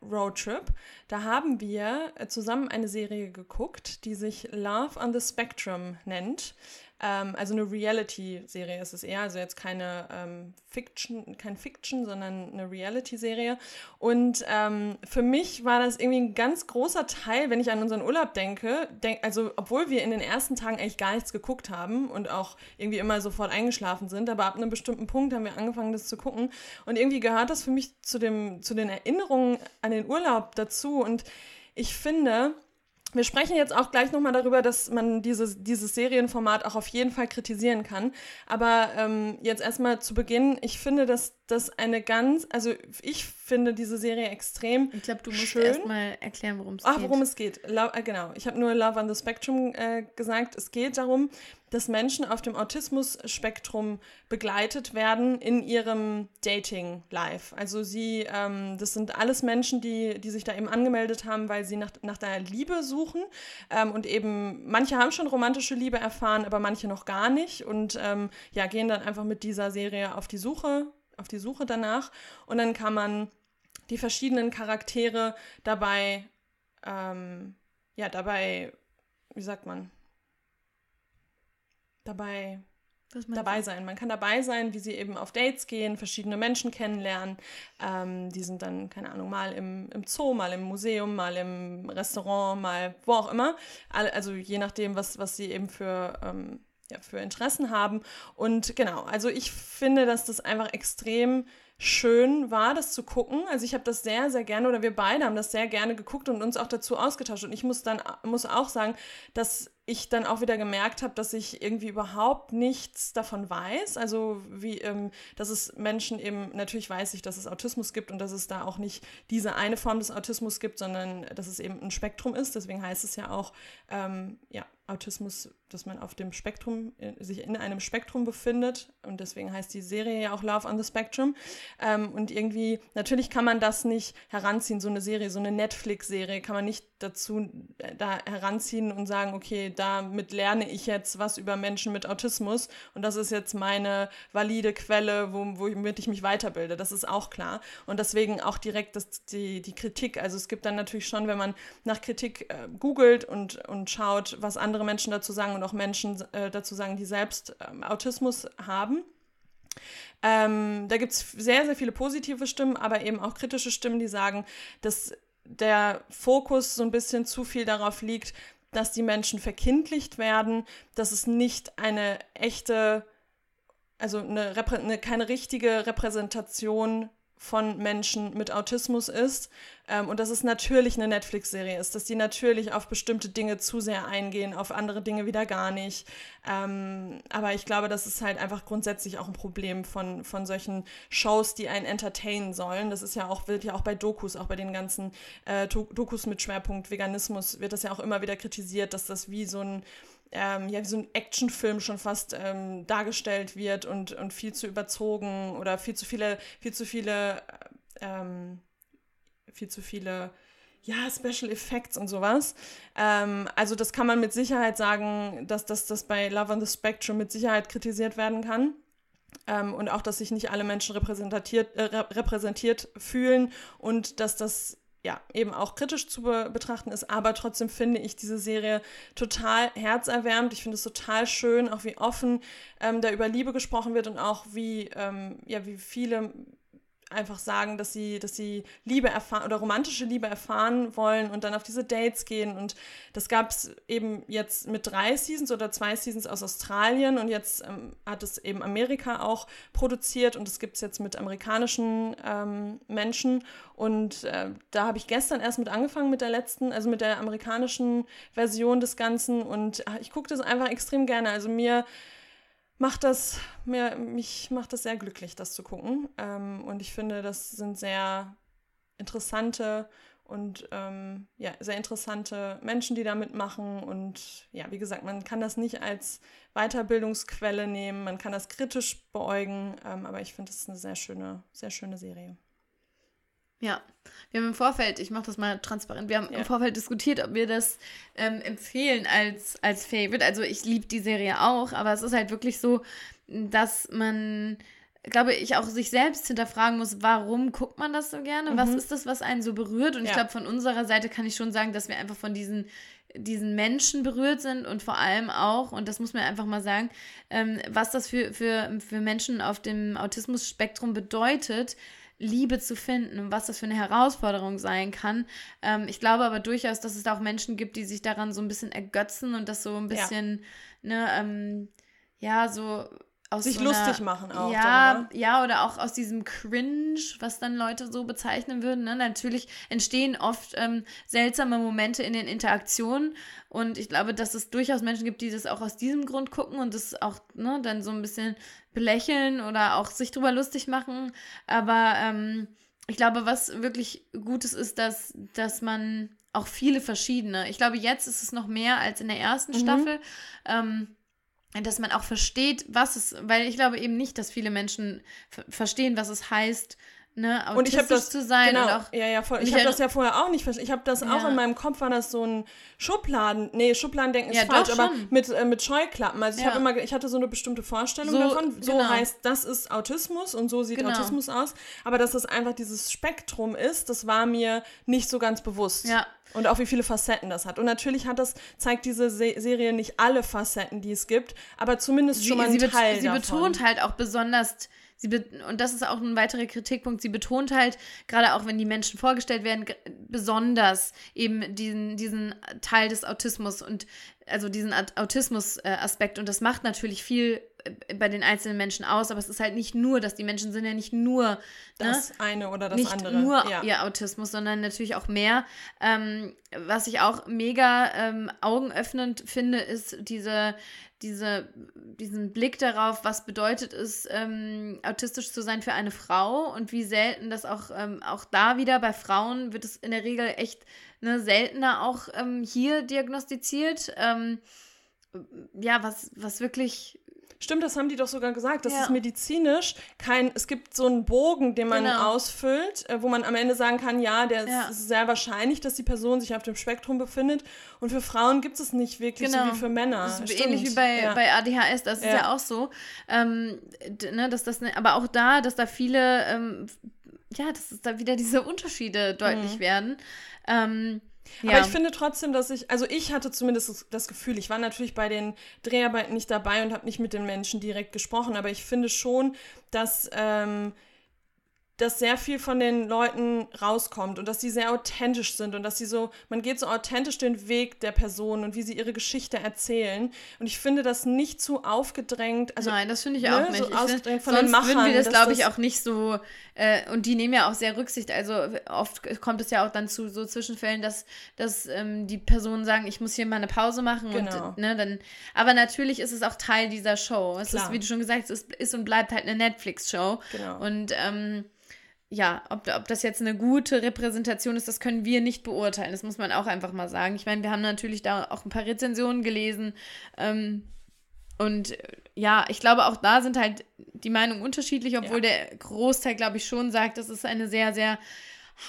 Roadtrip. Da haben wir äh, zusammen eine Serie geguckt, die sich Love on the Spectrum nennt. Ähm, also eine Reality-Serie ist es eher, also jetzt keine ähm, Fiction, kein Fiction, sondern eine Reality-Serie. Und ähm, für mich war das irgendwie ein ganz großer Teil, wenn ich an unseren Urlaub denke, denk, also obwohl wir in den ersten Tagen eigentlich gar nichts geguckt haben und auch irgendwie immer sofort eingeschlafen sind, aber ab einem bestimmten Punkt haben wir angefangen, das zu gucken. Und irgendwie gehört das für mich zu, dem, zu den Erinnerungen an den Urlaub dazu. Und ich finde, wir sprechen jetzt auch gleich nochmal darüber, dass man dieses, dieses Serienformat auch auf jeden Fall kritisieren kann. Aber ähm, jetzt erstmal zu Beginn, ich finde, dass das eine ganz, also ich finde diese Serie extrem Ich glaube, du musst erstmal erklären, worum es Ach, geht. worum es geht. Lo äh, genau. Ich habe nur Love on the Spectrum äh, gesagt. Es geht darum, dass Menschen auf dem Autismus-Spektrum begleitet werden in ihrem Dating-Life. Also sie, ähm, das sind alles Menschen, die, die sich da eben angemeldet haben, weil sie nach, nach der Liebe suchen. Ähm, und eben, manche haben schon romantische Liebe erfahren, aber manche noch gar nicht. Und ähm, ja, gehen dann einfach mit dieser Serie auf die Suche, auf die Suche danach. Und dann kann man die verschiedenen Charaktere dabei, ähm, ja, dabei, wie sagt man, dabei dabei sein. Man kann dabei sein, wie sie eben auf Dates gehen, verschiedene Menschen kennenlernen. Ähm, die sind dann, keine Ahnung, mal im, im Zoo, mal im Museum, mal im Restaurant, mal wo auch immer. Also je nachdem, was, was sie eben für, ähm, ja, für Interessen haben. Und genau, also ich finde, dass das einfach extrem schön war, das zu gucken. Also ich habe das sehr, sehr gerne, oder wir beide haben das sehr gerne geguckt und uns auch dazu ausgetauscht. Und ich muss dann muss auch sagen, dass ich dann auch wieder gemerkt habe, dass ich irgendwie überhaupt nichts davon weiß. Also wie, ähm, dass es Menschen eben, natürlich weiß ich, dass es Autismus gibt und dass es da auch nicht diese eine Form des Autismus gibt, sondern dass es eben ein Spektrum ist. Deswegen heißt es ja auch, ähm, ja, Autismus, dass man auf dem Spektrum, äh, sich in einem Spektrum befindet. Und deswegen heißt die Serie ja auch Love on the Spectrum. Ähm, und irgendwie, natürlich kann man das nicht heranziehen, so eine Serie, so eine Netflix-Serie, kann man nicht dazu äh, da heranziehen und sagen, okay, damit lerne ich jetzt was über Menschen mit Autismus und das ist jetzt meine valide Quelle, womit ich mich weiterbilde. Das ist auch klar. Und deswegen auch direkt das, die, die Kritik. Also es gibt dann natürlich schon, wenn man nach Kritik äh, googelt und, und schaut, was andere Menschen dazu sagen und auch Menschen äh, dazu sagen, die selbst ähm, Autismus haben. Ähm, da gibt es sehr, sehr viele positive Stimmen, aber eben auch kritische Stimmen, die sagen, dass der Fokus so ein bisschen zu viel darauf liegt, dass die Menschen verkindlicht werden, dass es nicht eine echte, also eine, eine keine richtige Repräsentation von Menschen mit Autismus ist ähm, und dass es natürlich eine Netflix-Serie ist, dass die natürlich auf bestimmte Dinge zu sehr eingehen, auf andere Dinge wieder gar nicht. Ähm, aber ich glaube, das ist halt einfach grundsätzlich auch ein Problem von, von solchen Shows, die einen entertainen sollen. Das ist ja auch, wird ja auch bei Dokus, auch bei den ganzen äh, Dokus mit Schwerpunkt Veganismus, wird das ja auch immer wieder kritisiert, dass das wie so ein ähm, ja, wie so ein Actionfilm schon fast ähm, dargestellt wird und, und viel zu überzogen oder viel zu viele, viel zu viele, ähm, viel zu viele, ja, Special Effects und sowas. Ähm, also das kann man mit Sicherheit sagen, dass das bei Love on the Spectrum mit Sicherheit kritisiert werden kann. Ähm, und auch, dass sich nicht alle Menschen repräsentiert, äh, repräsentiert fühlen und dass das ja, eben auch kritisch zu be betrachten ist, aber trotzdem finde ich diese Serie total herzerwärmend. Ich finde es total schön, auch wie offen ähm, da über Liebe gesprochen wird und auch wie, ähm, ja, wie viele einfach sagen, dass sie, dass sie Liebe erfahren oder romantische Liebe erfahren wollen und dann auf diese Dates gehen. Und das gab es eben jetzt mit drei Seasons oder zwei Seasons aus Australien und jetzt ähm, hat es eben Amerika auch produziert und es gibt es jetzt mit amerikanischen ähm, Menschen. Und äh, da habe ich gestern erst mit angefangen mit der letzten, also mit der amerikanischen Version des Ganzen und äh, ich gucke das einfach extrem gerne. Also mir macht das, mir, mich macht das sehr glücklich, das zu gucken. Ähm, und ich finde, das sind sehr interessante und ähm, ja, sehr interessante Menschen, die da mitmachen. Und ja, wie gesagt, man kann das nicht als Weiterbildungsquelle nehmen, man kann das kritisch beäugen, ähm, aber ich finde, das ist eine sehr schöne, sehr schöne Serie. Ja, wir haben im Vorfeld, ich mache das mal transparent, wir haben ja. im Vorfeld diskutiert, ob wir das ähm, empfehlen als, als Favorite. Also ich liebe die Serie auch, aber es ist halt wirklich so, dass man, glaube ich, auch sich selbst hinterfragen muss, warum guckt man das so gerne? Mhm. Was ist das, was einen so berührt? Und ja. ich glaube, von unserer Seite kann ich schon sagen, dass wir einfach von diesen diesen Menschen berührt sind und vor allem auch, und das muss man einfach mal sagen, ähm, was das für, für, für Menschen auf dem Autismus-Spektrum bedeutet, Liebe zu finden und was das für eine Herausforderung sein kann. Ähm, ich glaube aber durchaus, dass es da auch Menschen gibt, die sich daran so ein bisschen ergötzen und das so ein bisschen, ja. ne, ähm, ja, so aus sich so lustig machen auch. Ja, darüber. ja, oder auch aus diesem Cringe, was dann Leute so bezeichnen würden. Ne? Natürlich entstehen oft ähm, seltsame Momente in den Interaktionen. Und ich glaube, dass es durchaus Menschen gibt, die das auch aus diesem Grund gucken und das auch ne, dann so ein bisschen belächeln oder auch sich drüber lustig machen. Aber ähm, ich glaube, was wirklich Gutes ist, dass, dass man auch viele verschiedene, ich glaube, jetzt ist es noch mehr als in der ersten mhm. Staffel. Ähm, dass man auch versteht, was es, weil ich glaube eben nicht, dass viele Menschen verstehen, was es heißt, ne, und ich habe das zu sein genau, auch ja ja voll. Ich habe das ja vorher auch nicht verstanden. Ich habe das ja. auch in meinem Kopf war das so ein Schubladen. Nee, Schubladendenken ist ja, falsch, aber mit äh, mit Scheuklappen. Also ich ja. habe immer ich hatte so eine bestimmte Vorstellung so, davon. So genau. heißt, das ist Autismus und so sieht genau. Autismus aus, aber dass das einfach dieses Spektrum ist, das war mir nicht so ganz bewusst. Ja. Und auch wie viele Facetten das hat. Und natürlich hat das, zeigt diese Se Serie nicht alle Facetten, die es gibt, aber zumindest sie, schon mal einen Teil Sie davon. betont halt auch besonders Sie und das ist auch ein weiterer Kritikpunkt. Sie betont halt, gerade auch wenn die Menschen vorgestellt werden, besonders eben diesen, diesen Teil des Autismus und also diesen Autismus-Aspekt. Und das macht natürlich viel äh, bei den einzelnen Menschen aus, aber es ist halt nicht nur, dass die Menschen sind ja nicht nur ne, das ne, eine oder das nicht andere. Nicht nur ja. ihr Autismus, sondern natürlich auch mehr. Ähm, was ich auch mega ähm, augenöffnend finde, ist diese diese, diesen Blick darauf, was bedeutet es, ähm, autistisch zu sein für eine Frau und wie selten das auch, ähm, auch da wieder bei Frauen wird es in der Regel echt ne, seltener auch ähm, hier diagnostiziert. Ähm, ja, was, was wirklich Stimmt, das haben die doch sogar gesagt. Das ja. ist medizinisch kein. Es gibt so einen Bogen, den man genau. ausfüllt, äh, wo man am Ende sagen kann, ja, der ja. ist sehr wahrscheinlich, dass die Person sich auf dem Spektrum befindet. Und für Frauen gibt es nicht wirklich genau. so wie für Männer. Das ist Stimmt. ähnlich wie bei, ja. bei ADHS, das ist ja auch so. Ähm, ne, dass das, ne, aber auch da, dass da viele, ähm, ja, dass da wieder diese Unterschiede deutlich mhm. werden. Ähm, ja. Aber ich finde trotzdem, dass ich, also ich hatte zumindest das Gefühl, ich war natürlich bei den Dreharbeiten nicht dabei und habe nicht mit den Menschen direkt gesprochen, aber ich finde schon, dass ähm, dass sehr viel von den Leuten rauskommt und dass sie sehr authentisch sind und dass sie so, man geht so authentisch den Weg der Person und wie sie ihre Geschichte erzählen. Und ich finde das nicht zu aufgedrängt. Also, Nein, das finde ich ne, auch nicht. So ich find, von sonst den Machern, würden wir das, glaube ich, auch nicht so, äh, und die nehmen ja auch sehr Rücksicht. Also oft kommt es ja auch dann zu so Zwischenfällen, dass, dass ähm, die Personen sagen, ich muss hier mal eine Pause machen. Genau. Und, ne, dann, aber natürlich ist es auch Teil dieser Show. Es Klar. ist, wie du schon gesagt hast, es ist und bleibt halt eine Netflix-Show. Genau. Und ähm, ja, ob, ob das jetzt eine gute Repräsentation ist, das können wir nicht beurteilen. Das muss man auch einfach mal sagen. Ich meine, wir haben natürlich da auch ein paar Rezensionen gelesen. Ähm, und äh, ja, ich glaube, auch da sind halt die Meinungen unterschiedlich, obwohl ja. der Großteil, glaube ich, schon sagt, das ist eine sehr, sehr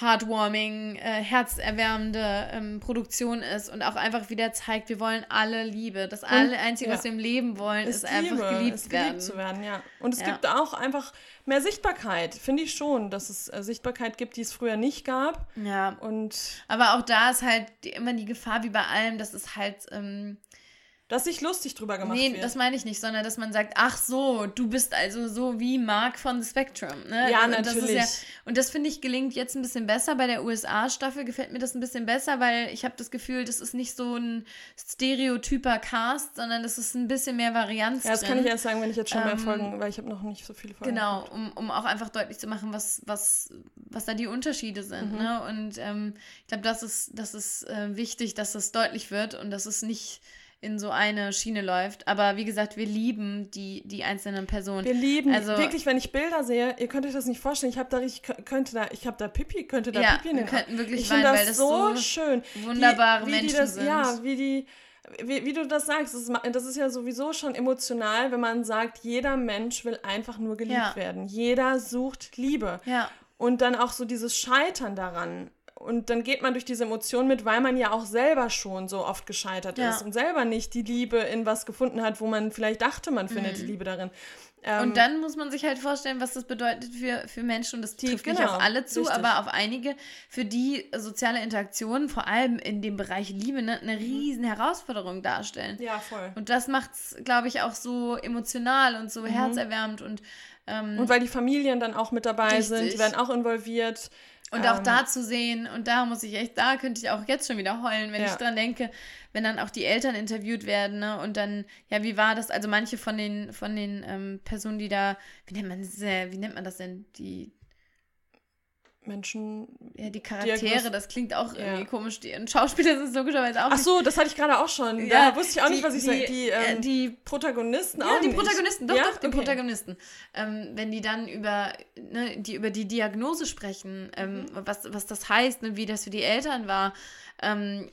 heartwarming, äh, herzerwärmende ähm, Produktion ist und auch einfach wieder zeigt, wir wollen alle Liebe. Das alle Einzige, ja. was wir im Leben wollen, ist, ist einfach geliebt, ist geliebt werden. zu werden. Ja. Und es ja. gibt auch einfach mehr Sichtbarkeit, finde ich schon, dass es äh, Sichtbarkeit gibt, die es früher nicht gab. Ja. Und Aber auch da ist halt die, immer die Gefahr, wie bei allem, dass es halt ähm, dass sich lustig drüber gemacht nee, wird. Nee, das meine ich nicht, sondern dass man sagt, ach so, du bist also so wie Mark von The Spectrum. Ne? Ja, und natürlich. Das ja, und das finde ich gelingt jetzt ein bisschen besser. Bei der USA-Staffel gefällt mir das ein bisschen besser, weil ich habe das Gefühl, das ist nicht so ein stereotyper Cast, sondern das ist ein bisschen mehr Varianz Ja, das drin. kann ich erst sagen, wenn ich jetzt schon ähm, mehr Folgen, weil ich habe noch nicht so viele Folgen Genau, um, um auch einfach deutlich zu machen, was, was, was da die Unterschiede sind. Mhm. Ne? Und ähm, ich glaube, das ist, das ist äh, wichtig, dass das deutlich wird und dass es nicht in so eine Schiene läuft. Aber wie gesagt, wir lieben die, die einzelnen Personen. Wir lieben also, wirklich, wenn ich Bilder sehe, ihr könnt euch das nicht vorstellen. Ich habe da ich könnte da, ich habe da Pipi, könnte da ja, Pipi in den wir könnten wirklich ich weinen, das weil das so, schön. Wunderbare wie, wie Menschen das, sind. Ja, wie die wie, wie, du das sagst, das ist, das ist, ja sowieso schon emotional, wenn man sagt, jeder Mensch will einfach nur geliebt ja. werden. Jeder sucht Liebe. Ja. Und dann auch so dieses Scheitern daran und dann geht man durch diese Emotionen mit, weil man ja auch selber schon so oft gescheitert ja. ist und selber nicht die Liebe in was gefunden hat, wo man vielleicht dachte, man findet mhm. die Liebe darin. Ähm, und dann muss man sich halt vorstellen, was das bedeutet für, für Menschen. Und das trifft genau, nicht auf alle zu, richtig. aber auf einige, für die soziale Interaktionen, vor allem in dem Bereich Liebe, ne, eine mhm. riesen Herausforderung darstellen. Ja, voll. Und das macht es, glaube ich, auch so emotional und so mhm. herzerwärmend. Und, ähm, und weil die Familien dann auch mit dabei richtig. sind, die werden auch involviert. Und auch ähm, da zu sehen, und da muss ich echt, da könnte ich auch jetzt schon wieder heulen, wenn ja. ich dran denke, wenn dann auch die Eltern interviewt werden, ne? Und dann, ja, wie war das? Also manche von den, von den ähm, Personen, die da, wie nennt man das, wie nennt man das denn? Die, Menschen. Ja, die Charaktere, das klingt auch ja. irgendwie komisch. Die, und Schauspieler sind logischerweise auch. Ach so, das hatte ich gerade auch schon. Ja, da wusste ich auch die, nicht, was ich sage. Die, äh, ähm, die Protagonisten ja, auch. Ja, die Protagonisten, doch, ja? doch, die okay. Protagonisten. Ähm, wenn die dann über, ne, die, über die Diagnose sprechen, ähm, mhm. was, was das heißt, ne, wie das für die Eltern war. Ähm,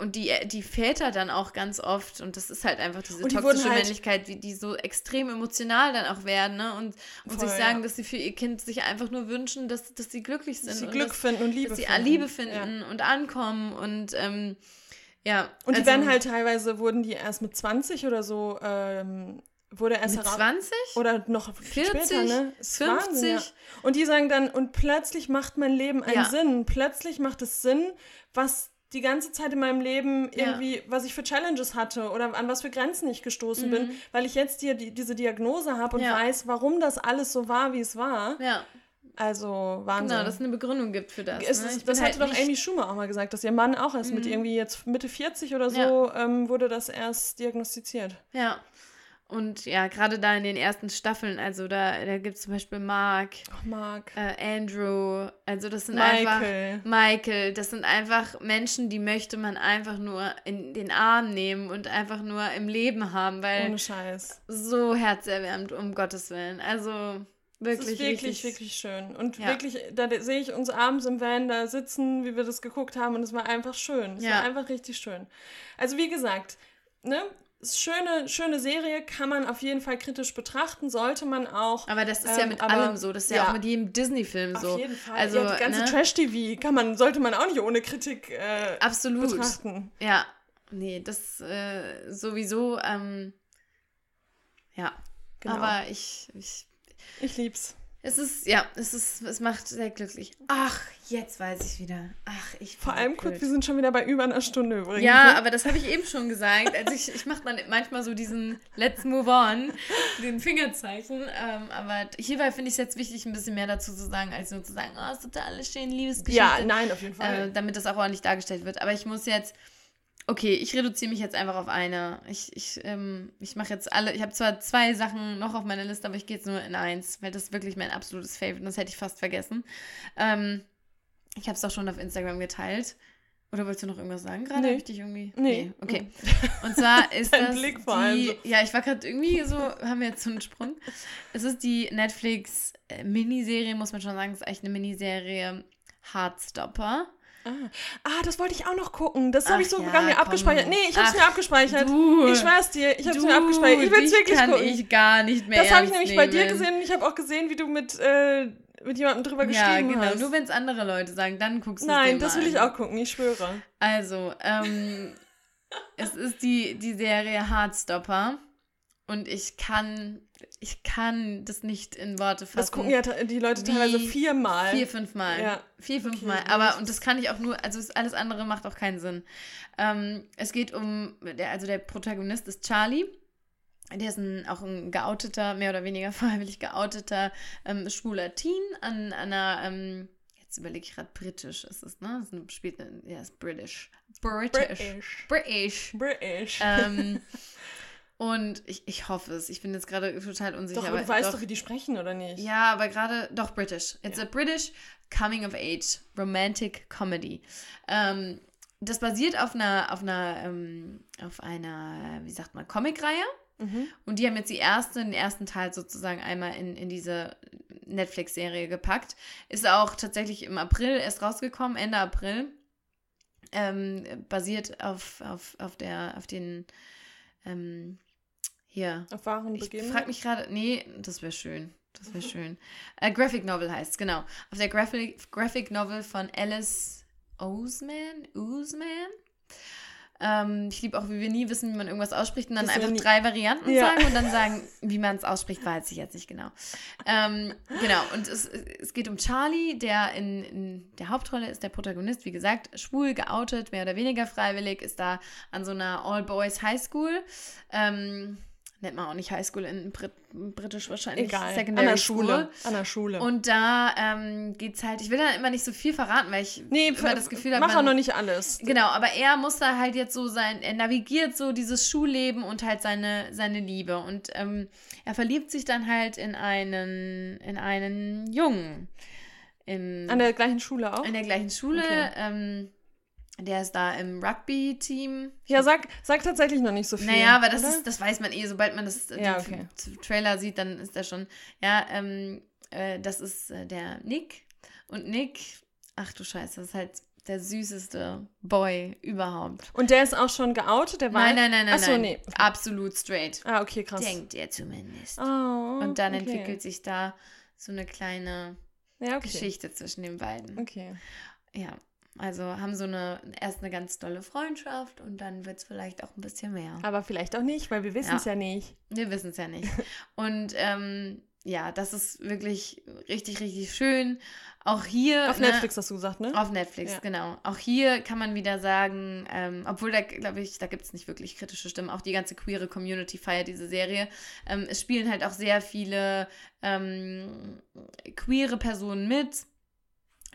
und die, die Väter dann auch ganz oft, und das ist halt einfach diese die toxische halt- Männlichkeit, wie die so extrem emotional dann auch werden, ne? Und, und sich Voll, sagen, ja. dass sie für ihr Kind sich einfach nur wünschen, dass, dass sie glücklich sind. Dass sie und Glück dass, finden und Liebe dass sie finden. Liebe Ja. finden und ankommen und ähm, ja. Und die also werden halt teilweise, wurden die erst mit 20 oder so, ähm, wurde erst mit heraus- 20? Oder noch viel 40, später, ne? Ist 50? Wahnsinn, ja. Und die sagen dann, und plötzlich macht mein Leben einen Ja. Sinn. Plötzlich macht es Sinn, was die ganze Zeit in meinem Leben Ja. irgendwie, was ich für Challenges hatte oder an was für Grenzen ich gestoßen Mhm. bin, weil ich jetzt hier die, diese Diagnose habe und Ja. weiß, warum das alles so war, wie es war. Ja, Also Wahnsinn. genau, dass es eine Begründung gibt für das. es ne? das hatte halt doch Amy Schumer auch mal gesagt, dass ihr Mann auch erst mit Mhm. irgendwie jetzt Mitte 40 oder so ähm, wurde das erst diagnostiziert. Ja. Und ja, gerade da in den ersten Staffeln, also da, da gibt es zum Beispiel Mark, Ach, Marc. äh, Andrew, also das sind einfach Michael. Michael, das sind einfach Menschen, die möchte man einfach nur in den Arm nehmen und einfach nur im Leben haben, weil Ohne Scheiß. so herzerwärmend, um Gottes Willen. Also Es wirklich, ist wirklich, richtig, wirklich schön. Und Ja. wirklich, da sehe ich uns abends im Van da sitzen, wie wir das geguckt haben und es war einfach schön. Es Ja. war einfach richtig schön. Also wie gesagt, ne, schöne, schöne Serie, kann man auf jeden Fall kritisch betrachten, sollte man auch. Aber das ist ja Ähm, mit aber- allem so, das ist ja, ja. auch mit jedem Disney-Film so. Auf jeden Fall. Also, ja, die ganze ne? Trash-TV kann man, sollte man auch nicht ohne Kritik äh, Absolut. betrachten. Ja, nee, das äh, sowieso, ähm, ja. Genau. Aber ich, ich, Ich lieb's. Es ist, ja, es ist, es macht sehr glücklich. Ach, jetzt weiß ich wieder. Ach, ich Vor allem, blöd. guck, wir sind schon wieder bei über einer Stunde übrigens. Ja, ne? aber das habe ich eben schon gesagt. Also ich, ich mache dann manchmal so diesen Let's move on, den Fingerzeichen. Ähm, aber hierbei finde ich es jetzt wichtig, ein bisschen mehr dazu zu sagen, als nur zu sagen, oh, ist total alles schön, Liebesgeschichte. ja, nein, auf jeden Fall. äh, damit das auch ordentlich dargestellt wird. Aber ich muss jetzt, okay, ich reduziere mich jetzt einfach auf eine. Ich, ich, ähm, ich mache jetzt alle, ich habe zwar zwei Sachen noch auf meiner Liste, aber ich gehe jetzt nur in eins, weil das ist wirklich mein absolutes Favorite und das hätte ich fast vergessen. Ähm, ich habe es auch schon auf Instagram geteilt. Oder wolltest du noch irgendwas sagen gerade? Nee. Dich irgendwie? Nee. Okay. Und zwar ist das Blick vor die, allem so. ja, ich war gerade irgendwie so, haben wir jetzt so einen Sprung. Es ist die Netflix äh, Miniserie, muss man schon sagen, es ist eigentlich eine Miniserie Heartstopper. Ah. das wollte ich auch noch gucken. Das habe ich Ach so ja, sogar mir komm. abgespeichert. Nee, ich habe es mir abgespeichert. du. Ich schwör's dir, ich habe es mir abgespeichert. Ich will es wirklich kann gucken. ich gar nicht mehr das habe ich nämlich bei dir nehmen. gesehen und ich habe auch gesehen, wie du mit, äh, mit jemandem drüber Ja, geschrieben genau. hast. Nur wenn es andere Leute sagen, dann guckst du es Nein, das will ich an. auch gucken, ich schwöre. Also, ähm, es ist die, die Serie Heartstopper und ich kann, ich kann das nicht in Worte fassen. Das gucken ja die Leute teilweise viermal. Vier, fünf Mal. Ja. Vier, fünf Okay, Aber, und das kann ich auch nur, also es- alles andere macht auch keinen Sinn. Ähm, es geht um, der, also der Protagonist ist Charlie. Der ist ein, auch ein geouteter, mehr oder weniger freiwillig geouteter ähm, schwuler Teen an, an einer, ähm, jetzt überlege ich gerade, britisch ist es, ne? Das spielt, ja, ist British. British. British. British. British. und ich, ich hoffe es. Ich bin jetzt gerade total unsicher. doch, aber du weißt doch, wie die sprechen, oder nicht? Ja, aber gerade doch British. It's Ja. a British Coming of Age Romantic Comedy. Ähm, das basiert auf einer, auf einer, ähm, auf einer, wie sagt man, Comicreihe. Mhm. Und die haben jetzt die erste, den ersten Teil sozusagen einmal in, in diese Netflix-Serie gepackt. Ist auch tatsächlich im April erst rausgekommen, Ende April. Ähm, basiert auf, auf, auf der, auf den, ähm, hier, wahren ich Begebenheiten? frage mich gerade, nee, das wäre schön. Das wäre schön. Äh, Graphic Novel heißt genau. Auf der Graphic, Graphic Novel von Alice Oseman. Oseman? Ähm, ich liebe auch, wie wir nie wissen, wie man irgendwas ausspricht und dann wir einfach drei Varianten Ja. sagen und dann sagen, wie man es ausspricht, weiß ich jetzt nicht genau. Ähm, genau, und es, es geht um Charlie, der in, in der Hauptrolle ist der Protagonist, wie gesagt, schwul, geoutet, mehr oder weniger freiwillig, ist da an so einer All-Boys-Highschool. Ähm, nennt man auch nicht Highschool in Brit britisch wahrscheinlich. Egal. Secondary an der. Schule. An der Schule. Und da ähm, geht's halt, ich will dann immer nicht so viel verraten, weil ich nee, immer das Gefühl habe, mach auch noch nicht alles. Genau, aber er muss da halt jetzt so sein, er navigiert so dieses Schulleben und halt seine, seine Liebe. Und ähm, er verliebt sich dann halt in einen, in einen Jungen. In, An der gleichen Schule auch? in der gleichen Schule. Okay. Ähm, der ist da im Rugby-Team. Ja, sag, sag tatsächlich noch nicht so viel. Naja, aber das oder? ist, das weiß man eh, sobald man das äh, Ja, okay. Trailer sieht, dann ist der schon. Ja, ähm, äh, das ist äh, der Nick. Und Nick, ach du Scheiße, das ist halt der süßeste Boy überhaupt. Und der ist auch schon geoutet? Der war Nein, nein, nein, nein. Achso, nein. nee. Absolut straight. Ah, okay, krass. Denkt er zumindest. Oh, Und dann okay. entwickelt sich da so eine kleine ja, okay. Geschichte zwischen den beiden. Okay. Ja, also haben so eine, erst eine ganz tolle Freundschaft und dann wird es vielleicht auch ein bisschen mehr. Aber vielleicht auch nicht, weil wir wissen es ja. nicht. Wir wissen es ja nicht. Und ähm, ja, das ist wirklich richtig, richtig schön. Auch hier. Auf ne, Netflix hast du gesagt, ne? Auf Netflix, Ja. genau. Auch hier kann man wieder sagen, ähm, obwohl da, glaube ich, da gibt es nicht wirklich kritische Stimmen. Auch die ganze queere Community feiert diese Serie. Ähm, es spielen halt auch sehr viele ähm, queere Personen mit.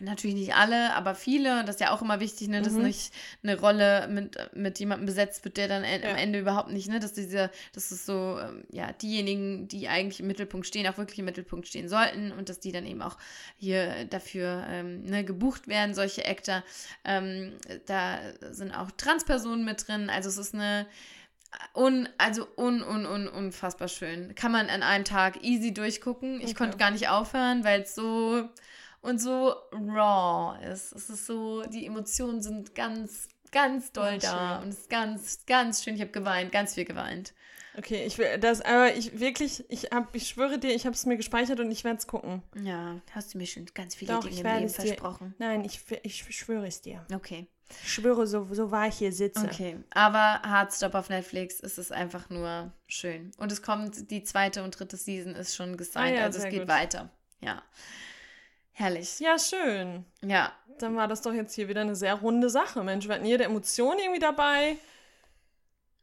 Natürlich nicht alle, aber viele. Das ist ja auch immer wichtig, ne, dass Mhm. nicht eine Rolle mit, mit jemandem besetzt wird, der dann Ja. am Ende überhaupt nicht, ne, dass diese, dass es so, ähm, ja, diejenigen, die eigentlich im Mittelpunkt stehen, auch wirklich im Mittelpunkt stehen sollten und dass die dann eben auch hier dafür ähm, ne, gebucht werden, solche Actor. Ähm, da sind auch Transpersonen mit drin. Also es ist eine un, also un, un, un, unfassbar schön. Kann man an einem Tag easy durchgucken. Ich Okay. konnte gar nicht aufhören, weil es so und so raw ist. Es ist so, die Emotionen sind ganz, ganz doll Ja, da schön. und es ist ganz, ganz schön. Ich habe geweint, ganz viel geweint. Okay, ich will das, aber ich wirklich, ich hab, ich schwöre dir, ich habe es mir gespeichert und ich werde es gucken. Ja, hast du mir schon ganz viele Doch, Dinge ich im Leben es dir- versprochen. Nein, ich, ich schwöre es dir. Okay. Ich schwöre, so, so wahr ich hier sitze. Okay, aber Hardstop auf Netflix es ist einfach nur schön. Und es kommt, die zweite und dritte Season ist schon gesigned, Ah ja, also es geht gut. weiter. Ja. Herrlich. Ja, schön. Ja. Dann war das doch jetzt hier wieder eine sehr runde Sache. Mensch, wir hatten jede Emotion irgendwie dabei.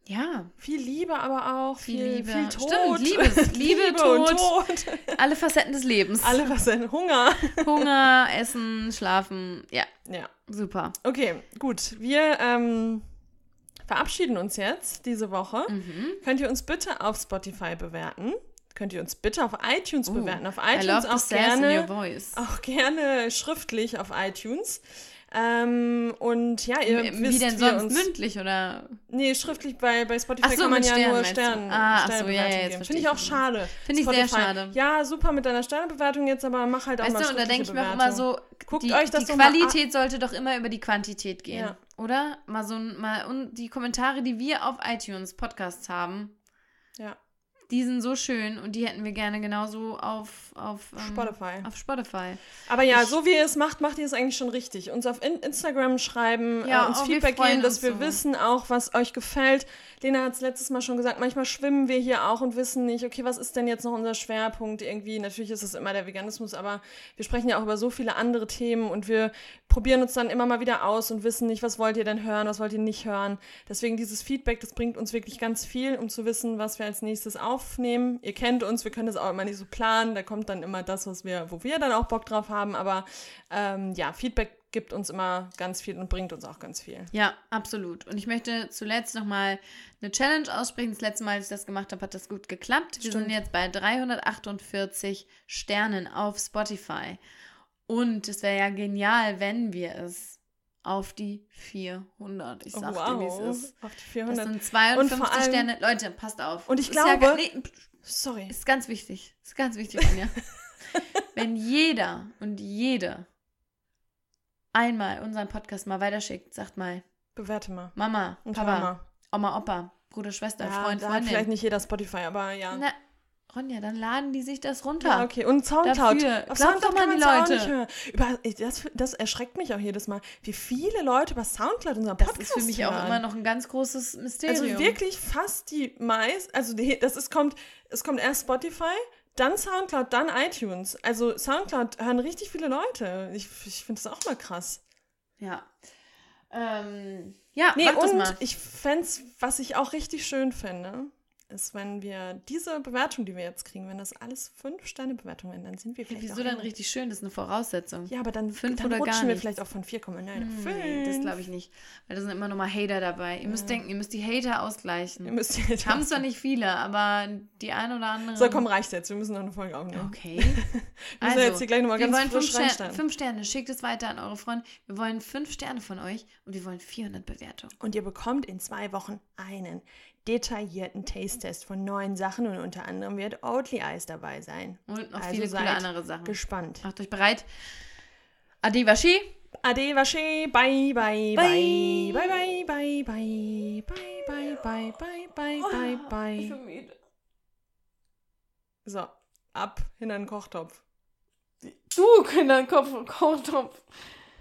Ja. Viel Liebe aber auch. Viel Viel, Liebe. Viel Tod. Stimmt, Liebes- Liebe, und Tod. Tod. Alle Facetten des Lebens. Alle denn? Hunger. Hunger, Essen, Schlafen. Ja, Ja. super. Okay, gut. Wir ähm, verabschieden uns jetzt diese Woche. Mhm. Könnt ihr uns bitte auf Spotify bewerten? Könnt ihr uns bitte auf iTunes Uh, bewerten? Auf iTunes auch gerne, voice. auch gerne schriftlich auf iTunes. Ähm, und ja, ihr Wie wisst, denn wie ihr sonst uns, mündlich oder? Nee, schriftlich bei, bei Spotify so, kann man ja Sternen nur meinst du? Stern, Ah, ach so, ja, ja, jetzt Finde ich auch schade. Finde ich sehr Spotify. schade. Ja, super mit deiner Sternebewertung jetzt, aber mach halt auch Weißt mal du, und da denke ich mir auch immer so, Guckt die, euch das die Qualität sollte doch immer über die Quantität gehen, Ja. oder? Mal so ein- mal und die Kommentare, die wir auf iTunes Podcasts haben, Ja, die sind so schön und die hätten wir gerne genauso auf auf ähm, Spotify. Auf Spotify. Aber ja, Ich- so wie ihr es macht, macht ihr es eigentlich schon richtig. Uns auf in Instagram schreiben, Ja, äh, uns Feedback geben, dass wir so. wissen auch, was euch gefällt. Lena hat es letztes Mal schon gesagt, manchmal schwimmen wir hier auch und wissen nicht, okay, was ist denn jetzt noch unser Schwerpunkt irgendwie? Natürlich ist es immer der Veganismus, aber wir sprechen ja auch über so viele andere Themen und wir probieren uns dann immer mal wieder aus und wissen nicht, was wollt ihr denn hören, was wollt ihr nicht hören. Deswegen dieses Feedback, das bringt uns wirklich ganz viel, um zu wissen, was wir als nächstes aufnehmen. Ihr kennt uns, wir können das auch immer nicht so planen, da kommt dann immer das, was wir, wo wir dann auch Bock drauf haben, aber ähm, ja, Feedback gibt uns immer ganz viel und bringt uns auch ganz viel. Ja, absolut. Und ich möchte zuletzt nochmal eine Challenge aussprechen. Das letzte Mal, als ich das gemacht habe, hat das gut geklappt. Wir Stimmt. sind jetzt bei 348 Sternen auf Spotify. Und es wäre ja genial, wenn wir es auf die 400. Ich sag dir, wie es ist. Auf die Das 400. sind 52 Und vor allem- Sterne. Leute, passt auf. Und ich Ist ja glaube- gar- nee, Sorry. ist ganz wichtig. Ist ganz wichtig von mir. Wenn jeder und jede einmal unseren Podcast mal weiterschickt, sagt mal, Bewerte mal. Mama, Und Papa, Mama. Oma, Opa, Bruder, Schwester, Ja, Freund, da hat Freundin. vielleicht nicht jeder Spotify, aber ja. Na, Ronja, dann laden die sich das runter. Ja, okay. Und Soundcloud. Dafür. Auf Glaubt Soundcloud doch mal die auch Leute. Über, das, das erschreckt mich auch jedes Mal, wie viele Leute über Soundcloud unseren Das Podcast ist für mich auch hören. immer noch ein ganz großes Mysterium. Also wirklich fast die meist, also die, das ist, kommt, es kommt erst Spotify, dann Soundcloud, dann iTunes. Also Soundcloud hören richtig viele Leute. Ich, ich finde das auch mal krass. Ja. Ähm, ja, Nee, das und ich fände was ich auch richtig schön fände, ist, wenn wir diese Bewertung, die wir jetzt kriegen, wenn das alles fünf Sterne Bewertungen werden, dann sind wir vielleicht Wieso auch dann richtig schön? Das ist eine Voraussetzung. Ja, aber dann, Fünf dann oder gar rutschen wir nichts? vielleicht auch von 4,9 auf 5. Nee, das glaube ich nicht. Weil da sind immer noch mal Hater dabei. Ihr müsst denken, ihr müsst die Hater Wir ausgleichen. müssen jetzt Haben zwar nicht viele, aber die ein oder andere. So, komm, reicht jetzt. Wir müssen noch eine Folge aufnehmen. Okay. Wir müssen jetzt hier gleich nochmal wir ganz wollen fünf, frisch Sterne, reinstarten. fünf Sterne. Schickt es weiter an eure Freunde. Wir wollen fünf Sterne von euch und wir wollen 400 Bewertungen. Und ihr bekommt in zwei Wochen einen detaillierten Taste-Test von neuen Sachen und unter anderem wird Oatly Eis dabei sein. Und noch also viele coole andere Sachen. Gespannt. Macht euch bereit. Ade washi. Ade washi. Bye bye bye. Bye bye bye bye. Bye bye bye bye bye bye oh, bye. bye. bin. So, ab in einen Kochtopf. Du in einen Kochtopf.